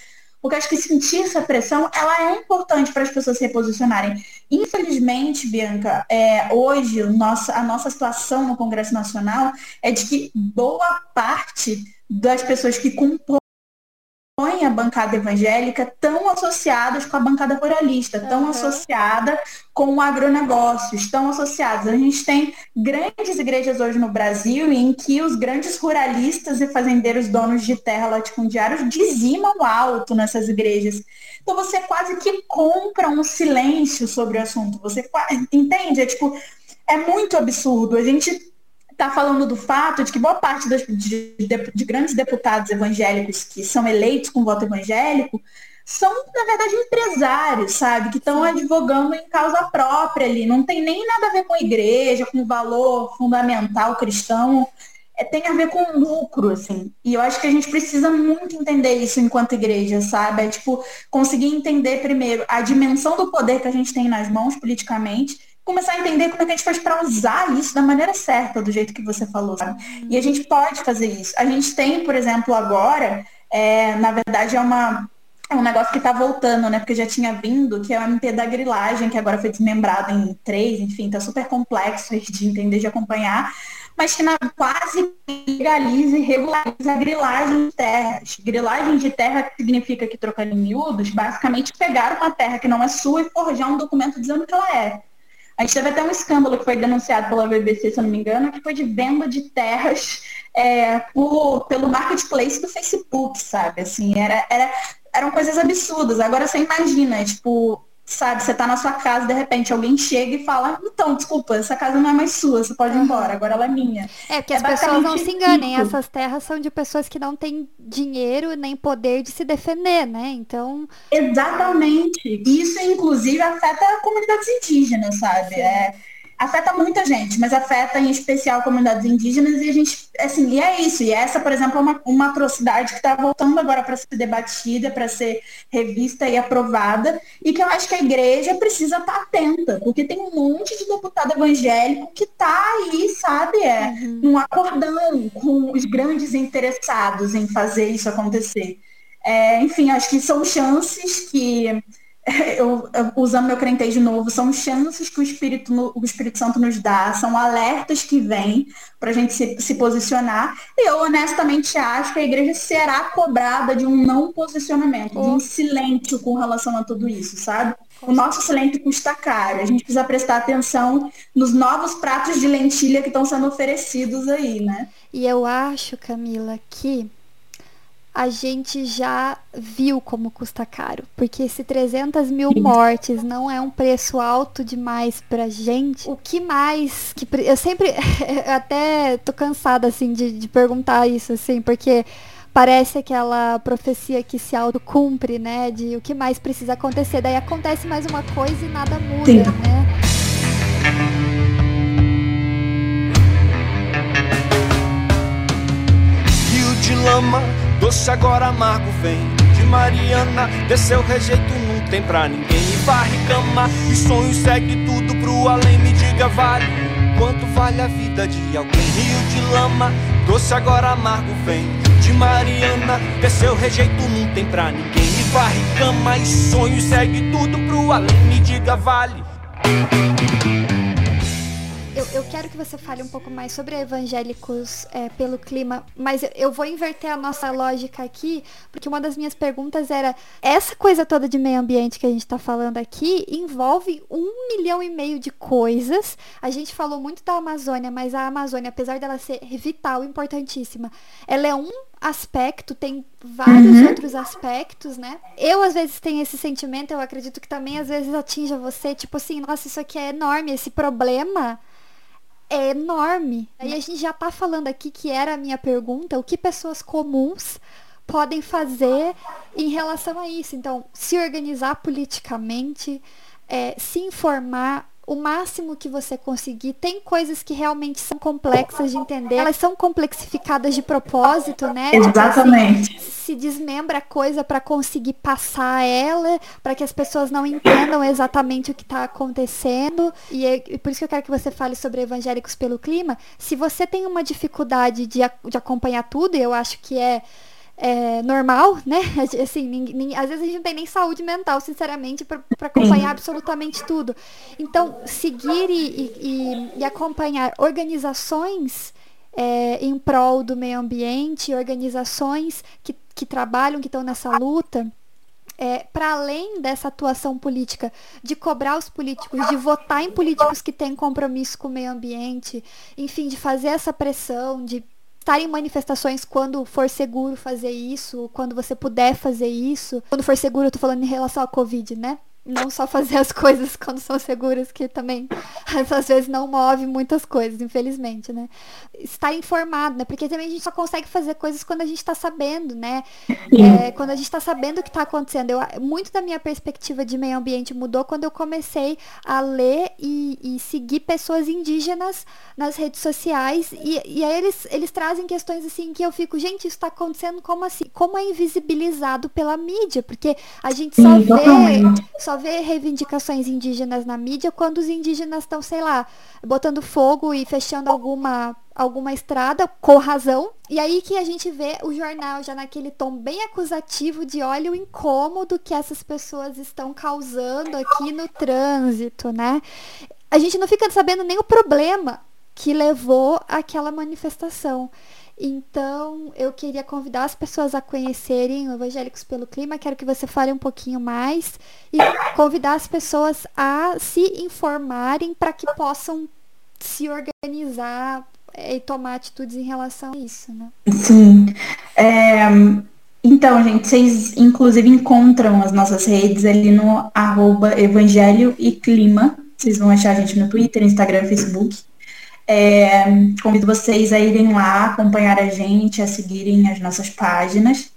porque acho que sentir essa pressão, ela é importante para as pessoas se reposicionarem. Infelizmente, Bianca, é, hoje nossa, a nossa situação no Congresso Nacional é de que boa parte das pessoas que compõem a bancada evangélica tão associadas com a bancada ruralista, tão uhum. associada com o agronegócio, estão associadas. A gente tem grandes igrejas hoje no Brasil em que os grandes ruralistas e fazendeiros donos de terra latifundiários dizimam alto nessas igrejas. Então você quase que compra um silêncio sobre o assunto. Você entende? É tipo, é muito absurdo. A gente está falando do fato de que boa parte de, de, de, grandes deputados evangélicos que são eleitos com voto evangélico são, na verdade, empresários, sabe? Que estão advogando em causa própria ali. Não tem nem nada a ver com igreja, com valor fundamental cristão. É, tem a ver com lucro, assim. E eu acho que a gente precisa muito entender isso enquanto igreja, sabe? É, tipo, conseguir entender primeiro a dimensão do poder que a gente tem nas mãos politicamente começar a entender como é que a gente faz para usar isso da maneira certa, do jeito que você falou, sabe? E a gente pode fazer isso. A gente tem, por exemplo, agora, é, na verdade é uma é um negócio que está voltando, né? Porque já tinha vindo, que é o MP da grilagem, que agora foi desmembrado em três, enfim, tá super complexo de entender, de acompanhar, mas que na, quase legaliza e regulariza a grilagem de terras. Grilagem de terra significa que, trocando em miúdos, basicamente pegar uma terra que não é sua e forjar um documento dizendo que ela é. A gente teve até um escândalo que foi denunciado pela BBC, se eu não me engano, que foi de venda de terras é, por, pelo marketplace do Facebook, sabe? Assim, era, era, eram coisas absurdas. Agora você imagina, tipo, sabe? Você tá na sua casa, de repente alguém chega e fala, então, desculpa, essa casa não é mais sua, você pode ir embora, agora ela é minha. É, porque é as pessoas não se enganem, isso. essas terras são de pessoas que não têm dinheiro nem poder de se defender, né? Então. Exatamente. Isso, inclusive, afeta comunidades indígenas, sabe? Sim. É afeta muita gente, mas afeta em especial comunidades indígenas e a gente, assim, e é isso. E essa, por exemplo, é uma, uma atrocidade que está voltando agora para ser debatida, para ser revista e aprovada, e que eu acho que a igreja precisa estar tá atenta, porque tem um monte de deputado evangélico que está aí, sabe, é, uhum. um acordão com os grandes interessados em fazer isso acontecer. É, enfim, acho que são chances que eu, eu, usando meu crentez de novo, são chances que o Espírito, o Espírito Santo nos dá, são alertas que vêm para a gente se, se, posicionar. E eu honestamente acho que a igreja será cobrada de um não posicionamento, de um silêncio com relação a tudo isso, sabe? O nosso silêncio custa caro. A gente precisa prestar atenção nos novos pratos de lentilha que estão sendo oferecidos aí, né? E eu acho, Camila, que a gente já viu como custa caro. Porque se 300 mil mortes não é um preço alto demais pra gente, o que mais que eu sempre eu até tô cansada assim de, de perguntar isso assim, porque parece aquela profecia que se autocumpre, né? De o que mais precisa acontecer. Daí acontece mais uma coisa e nada muda, Sim. né? Rio de lama Doce agora amargo vem de Mariana Desceu rejeito não tem pra ninguém E varre cama e sonho segue tudo pro além Me diga vale quanto vale a vida de alguém? Rio de lama, doce agora amargo vem de Mariana Desceu rejeito não tem pra ninguém E varre cama e sonho segue tudo pro além Me diga vale eu, eu quero que você fale um pouco mais sobre evangélicos é, pelo clima, mas eu, eu vou inverter a nossa lógica aqui, porque uma das minhas perguntas era: essa coisa toda de meio ambiente que a gente está falando aqui envolve um milhão e meio de coisas. A gente falou muito da Amazônia, mas a Amazônia, apesar dela ser vital, importantíssima, ela é um aspecto, tem vários uhum. outros aspectos, né? Eu às vezes tenho esse sentimento, eu acredito que também às vezes atinja você, tipo assim, nossa, isso aqui é enorme, esse problema é enorme. E a gente já está falando aqui que era a minha pergunta, o que pessoas comuns podem fazer em relação a isso. Então, se organizar politicamente, é, se informar o máximo que você conseguir. Tem coisas que realmente são complexas de entender. Elas são complexificadas de propósito, né? Exatamente. Tipo assim, se desmembra a coisa para conseguir passar ela, para que as pessoas não entendam exatamente o que está acontecendo. E, é, e, por isso que eu quero que você fale sobre evangélicos pelo clima. Se você tem uma dificuldade de, de acompanhar tudo, e eu acho que é é, normal, né? Assim, ninguém, às vezes a gente não tem nem saúde mental, sinceramente, para acompanhar absolutamente tudo. Então, seguir e, e, e acompanhar organizações é, em prol do meio ambiente, organizações que, que trabalham, que estão nessa luta. É, para além dessa atuação política, de cobrar os políticos, de votar em políticos que têm compromisso com o meio ambiente, enfim, de fazer essa pressão, de estar em manifestações quando for seguro fazer isso, quando você puder fazer isso. Quando for seguro, eu tô falando em relação ao Covid, né? Não só fazer as coisas quando são seguras, que também às vezes não move muitas coisas, infelizmente, né? Estar informado, né? Porque também a gente só consegue fazer coisas quando a gente está sabendo, né? É, quando a gente está sabendo o que está acontecendo. Eu, muito da minha perspectiva de meio ambiente mudou quando eu comecei a ler e, e seguir pessoas indígenas nas redes sociais. E, e aí eles, eles trazem questões assim que eu fico, gente, isso está acontecendo como assim? Como é invisibilizado pela mídia? Porque a gente só vê. Só ver reivindicações indígenas na mídia quando os indígenas estão, sei lá, botando fogo e fechando alguma alguma estrada com razão. E aí que a gente vê o jornal já naquele tom bem acusativo de olha o incômodo que essas pessoas estão causando aqui no trânsito, né? A gente não fica sabendo nem o problema que levou àquela manifestação. Então, eu queria convidar as pessoas a conhecerem o Evangélicos pelo Clima. Quero que você fale um pouquinho mais e convidar as pessoas a se informarem para que possam se organizar e tomar atitudes em relação a isso, né? Sim. É, Então, gente, vocês inclusive encontram as nossas redes ali no arroba Evangelho e Clima. Vocês vão achar a gente no Twitter, Instagram, Facebook. É, convido vocês a irem lá, acompanhar a gente, a seguirem as nossas páginas.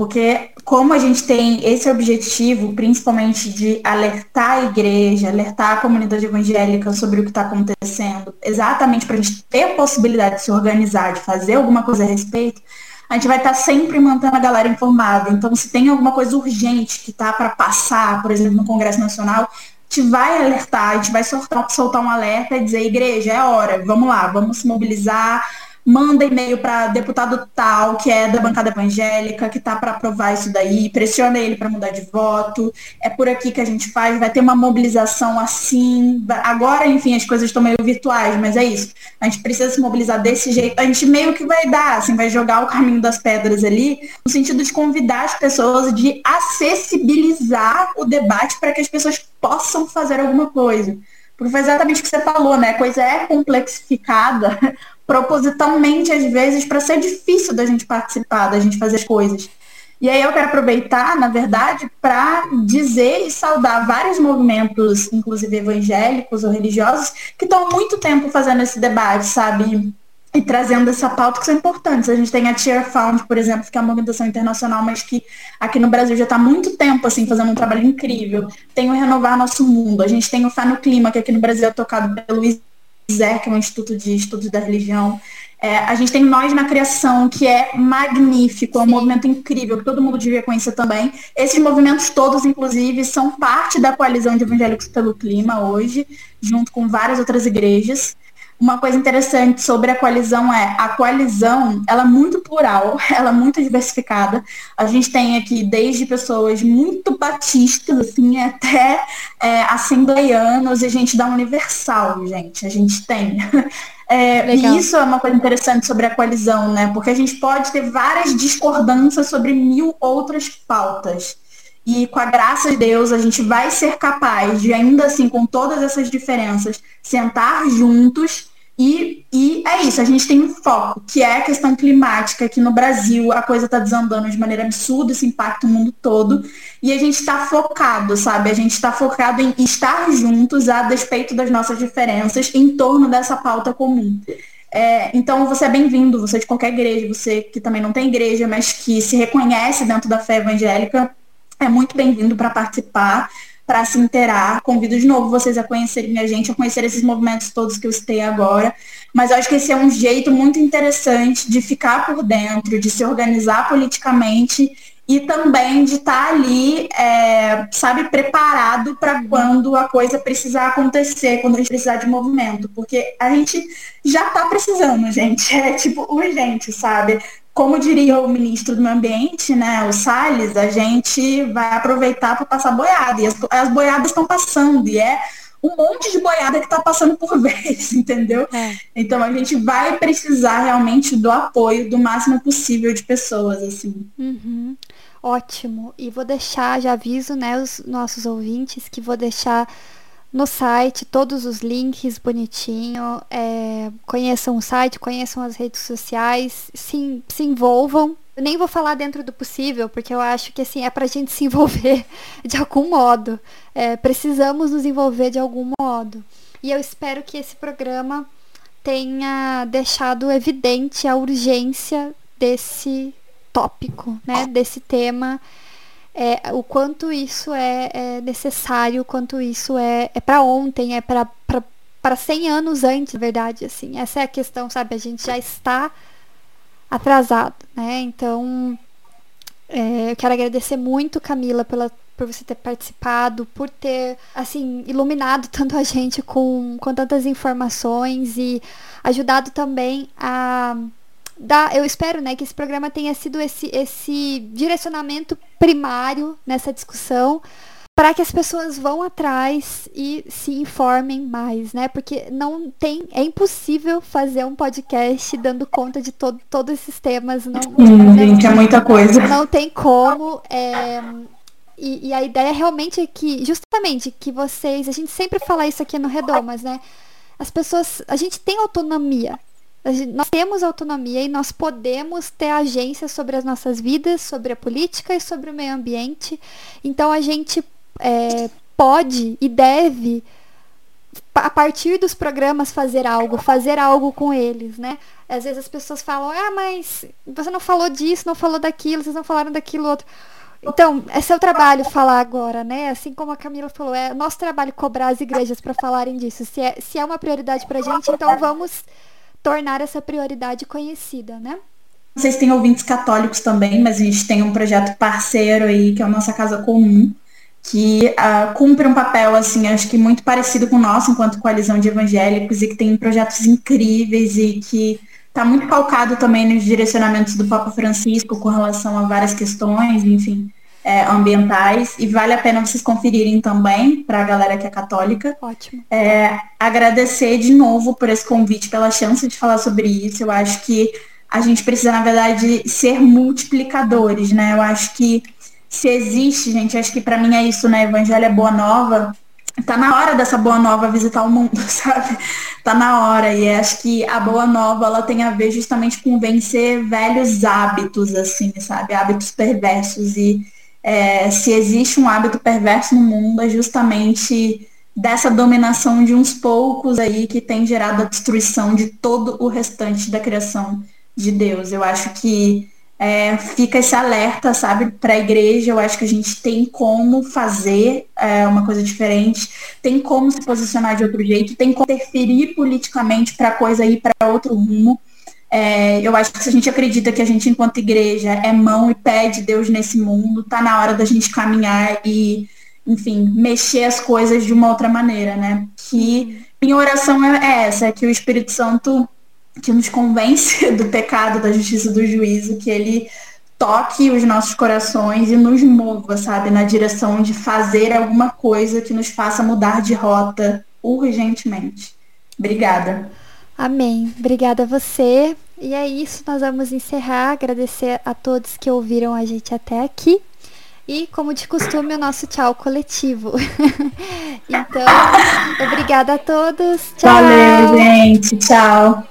Porque como a gente tem esse objetivo, principalmente de alertar a igreja, alertar a comunidade evangélica sobre o que está acontecendo, exatamente para a gente ter a possibilidade de se organizar, de fazer alguma coisa a respeito, a gente vai estar tá sempre mantendo a galera informada. Então, se tem alguma coisa urgente que está para passar, por exemplo, no Congresso Nacional, gente vai alertar, a gente vai soltar, soltar um alerta e dizer, igreja, é hora, vamos lá, vamos se mobilizar, manda e-mail para deputado tal, que é da bancada evangélica, que tá para aprovar isso daí, pressiona ele para mudar de voto. É por aqui que a gente faz, vai ter uma mobilização assim. Agora, enfim, as coisas estão meio virtuais, mas é isso. A gente precisa se mobilizar desse jeito. A gente meio que vai dar, assim, vai jogar o caminho das pedras ali, no sentido de convidar as pessoas, de acessibilizar o debate para que as pessoas possam fazer alguma coisa. Porque foi exatamente o que você falou, né? A coisa é complexificada propositalmente, às vezes, para ser difícil da gente participar, da gente fazer as coisas. E aí eu quero aproveitar, na verdade, para dizer e saudar vários movimentos, inclusive evangélicos ou religiosos, que estão há muito tempo fazendo esse debate, sabe? E trazendo essa pauta que são importantes. A gente tem a Cheer Found, por exemplo, que é uma movimentação internacional, mas que aqui no Brasil já está há muito tempo assim, fazendo um trabalho incrível. Tem o Renovar Nosso Mundo. A gente tem o Fá no Clima, que aqui no Brasil é tocado pelo ISER, que é um instituto de estudos da religião. É, a gente tem Nós na Criação, que é magnífico, é um movimento incrível, que todo mundo devia conhecer também. Esses movimentos todos, inclusive, são parte da coalizão de evangélicos pelo clima hoje, junto com várias outras igrejas uma coisa interessante sobre a coalizão é a coalizão ela é muito plural, ela é muito diversificada. A gente tem aqui desde pessoas muito batistas, assim, até é, assembleianos e gente da Universal, gente. A gente tem. É, e isso é uma coisa interessante sobre a coalizão, né? Porque a gente pode ter várias discordâncias sobre mil outras pautas. E com a graça de Deus, a gente vai ser capaz de, ainda assim, com todas essas diferenças, sentar juntos e, e, é isso, a gente tem um foco, que é a questão climática, que no Brasil a coisa está desandando de maneira absurda, esse impacto no mundo todo, e a gente está focado, sabe? A gente está focado em estar juntos a despeito das nossas diferenças em torno dessa pauta comum. É, então você é bem-vindo, você é de qualquer igreja, você que também não tem igreja, mas que se reconhece dentro da fé evangélica, é muito bem-vindo para participar para se interar. Convido de novo vocês a conhecerem a gente, a conhecer esses movimentos todos que eu citei agora. Mas eu acho que esse é um jeito muito interessante de ficar por dentro, de se organizar politicamente e também de estar tá ali, é, sabe, preparado para quando a coisa precisar acontecer, quando a gente precisar de movimento. Porque a gente já está precisando, gente. É tipo urgente, sabe? Como diria o ministro do Meio Ambiente, né, o Salles, a gente vai aproveitar para passar boiada. E as, as boiadas estão passando, e é um monte de boiada que está passando por vez, entendeu? É. Então a gente vai precisar realmente do apoio do máximo possível de pessoas, assim. Uhum. Ótimo. E vou deixar, já aviso, né, os nossos ouvintes que vou deixar no site todos os links bonitinho. É, conheçam o site, conheçam as redes sociais, se, se envolvam. Eu nem vou falar dentro do possível, porque eu acho que assim é pra gente se envolver de algum modo. É, precisamos nos envolver de algum modo. E eu espero que esse programa tenha deixado evidente a urgência desse tópico, né? Desse tema é, o quanto isso é, é, necessário, o quanto isso é, é para ontem, é para 100 anos antes, na verdade, assim. Essa é a questão, sabe? A gente já está atrasado, né? Então, é, eu quero agradecer muito, Camila, pela, por você ter participado, por ter, assim, iluminado tanto a gente com, com tantas informações e ajudado também a dar, eu espero, né, que esse programa tenha sido esse, esse direcionamento primário nessa discussão para que as pessoas vão atrás e se informem mais, né? Porque não tem, é impossível fazer um podcast dando conta de todo, todos esses temas. Não, Sim, gente, é muita coisa. Não tem como. É, e, e, a ideia realmente é que, justamente, que vocês, a gente sempre fala isso aqui no Redomas, né? As pessoas, a gente tem autonomia nós temos autonomia e nós podemos ter agência sobre as nossas vidas, sobre a política e sobre o meio ambiente. Então a gente é, pode e deve, a partir dos programas, fazer algo, fazer algo com eles, né? Às vezes as pessoas falam, ah, mas você não falou disso, não falou daquilo, vocês não falaram daquilo outro. Então, é seu trabalho falar agora, né? Assim como a Camila falou, é nosso trabalho cobrar as igrejas para falarem disso. Se é, se é uma prioridade para a gente, então vamos tornar essa prioridade conhecida, né? Vocês têm ouvintes católicos também, mas a gente tem um projeto parceiro aí, que é a Nossa Casa Comum, que uh, cumpre um papel, assim, acho que muito parecido com o nosso, enquanto coalizão de evangélicos, e que tem projetos incríveis e que está muito calcado também nos direcionamentos do Papa Francisco com relação a várias questões, enfim, é, ambientais. E vale a pena vocês conferirem também para a galera que é católica. Ótimo. É, agradecer de novo por esse convite, pela chance de falar sobre isso. Eu acho que a gente precisa, na verdade, ser multiplicadores, né? Eu acho que se existe, gente, acho que para mim é isso, né? Evangelho é boa nova tá na hora dessa boa nova visitar o mundo, sabe? Tá na hora. E acho que a boa nova ela tem a ver justamente com vencer velhos hábitos, assim, sabe? Hábitos perversos. E é, se existe um hábito perverso no mundo, é justamente dessa dominação de uns poucos aí que tem gerado a destruição de todo o restante da criação de Deus. Eu acho que é, fica esse alerta, sabe, para a igreja. Eu acho que a gente tem como fazer é, uma coisa diferente, tem como se posicionar de outro jeito, tem como interferir politicamente para a coisa ir para outro rumo. É, eu acho que se a gente acredita que a gente, enquanto igreja, é mão e pé de Deus nesse mundo, tá na hora da gente caminhar e, enfim, mexer as coisas de uma outra maneira, né? Que minha oração é essa, é que o Espírito Santo que nos convence do pecado, da justiça do juízo, que ele toque os nossos corações e nos mova, sabe, na direção de fazer alguma coisa que nos faça mudar de rota urgentemente. Obrigada. Amém. Obrigada a você. E é isso, nós vamos encerrar. Agradecer a todos que ouviram a gente até aqui. E, como de costume, o nosso tchau coletivo. então, obrigada a todos. Tchau. Valeu, gente. Tchau.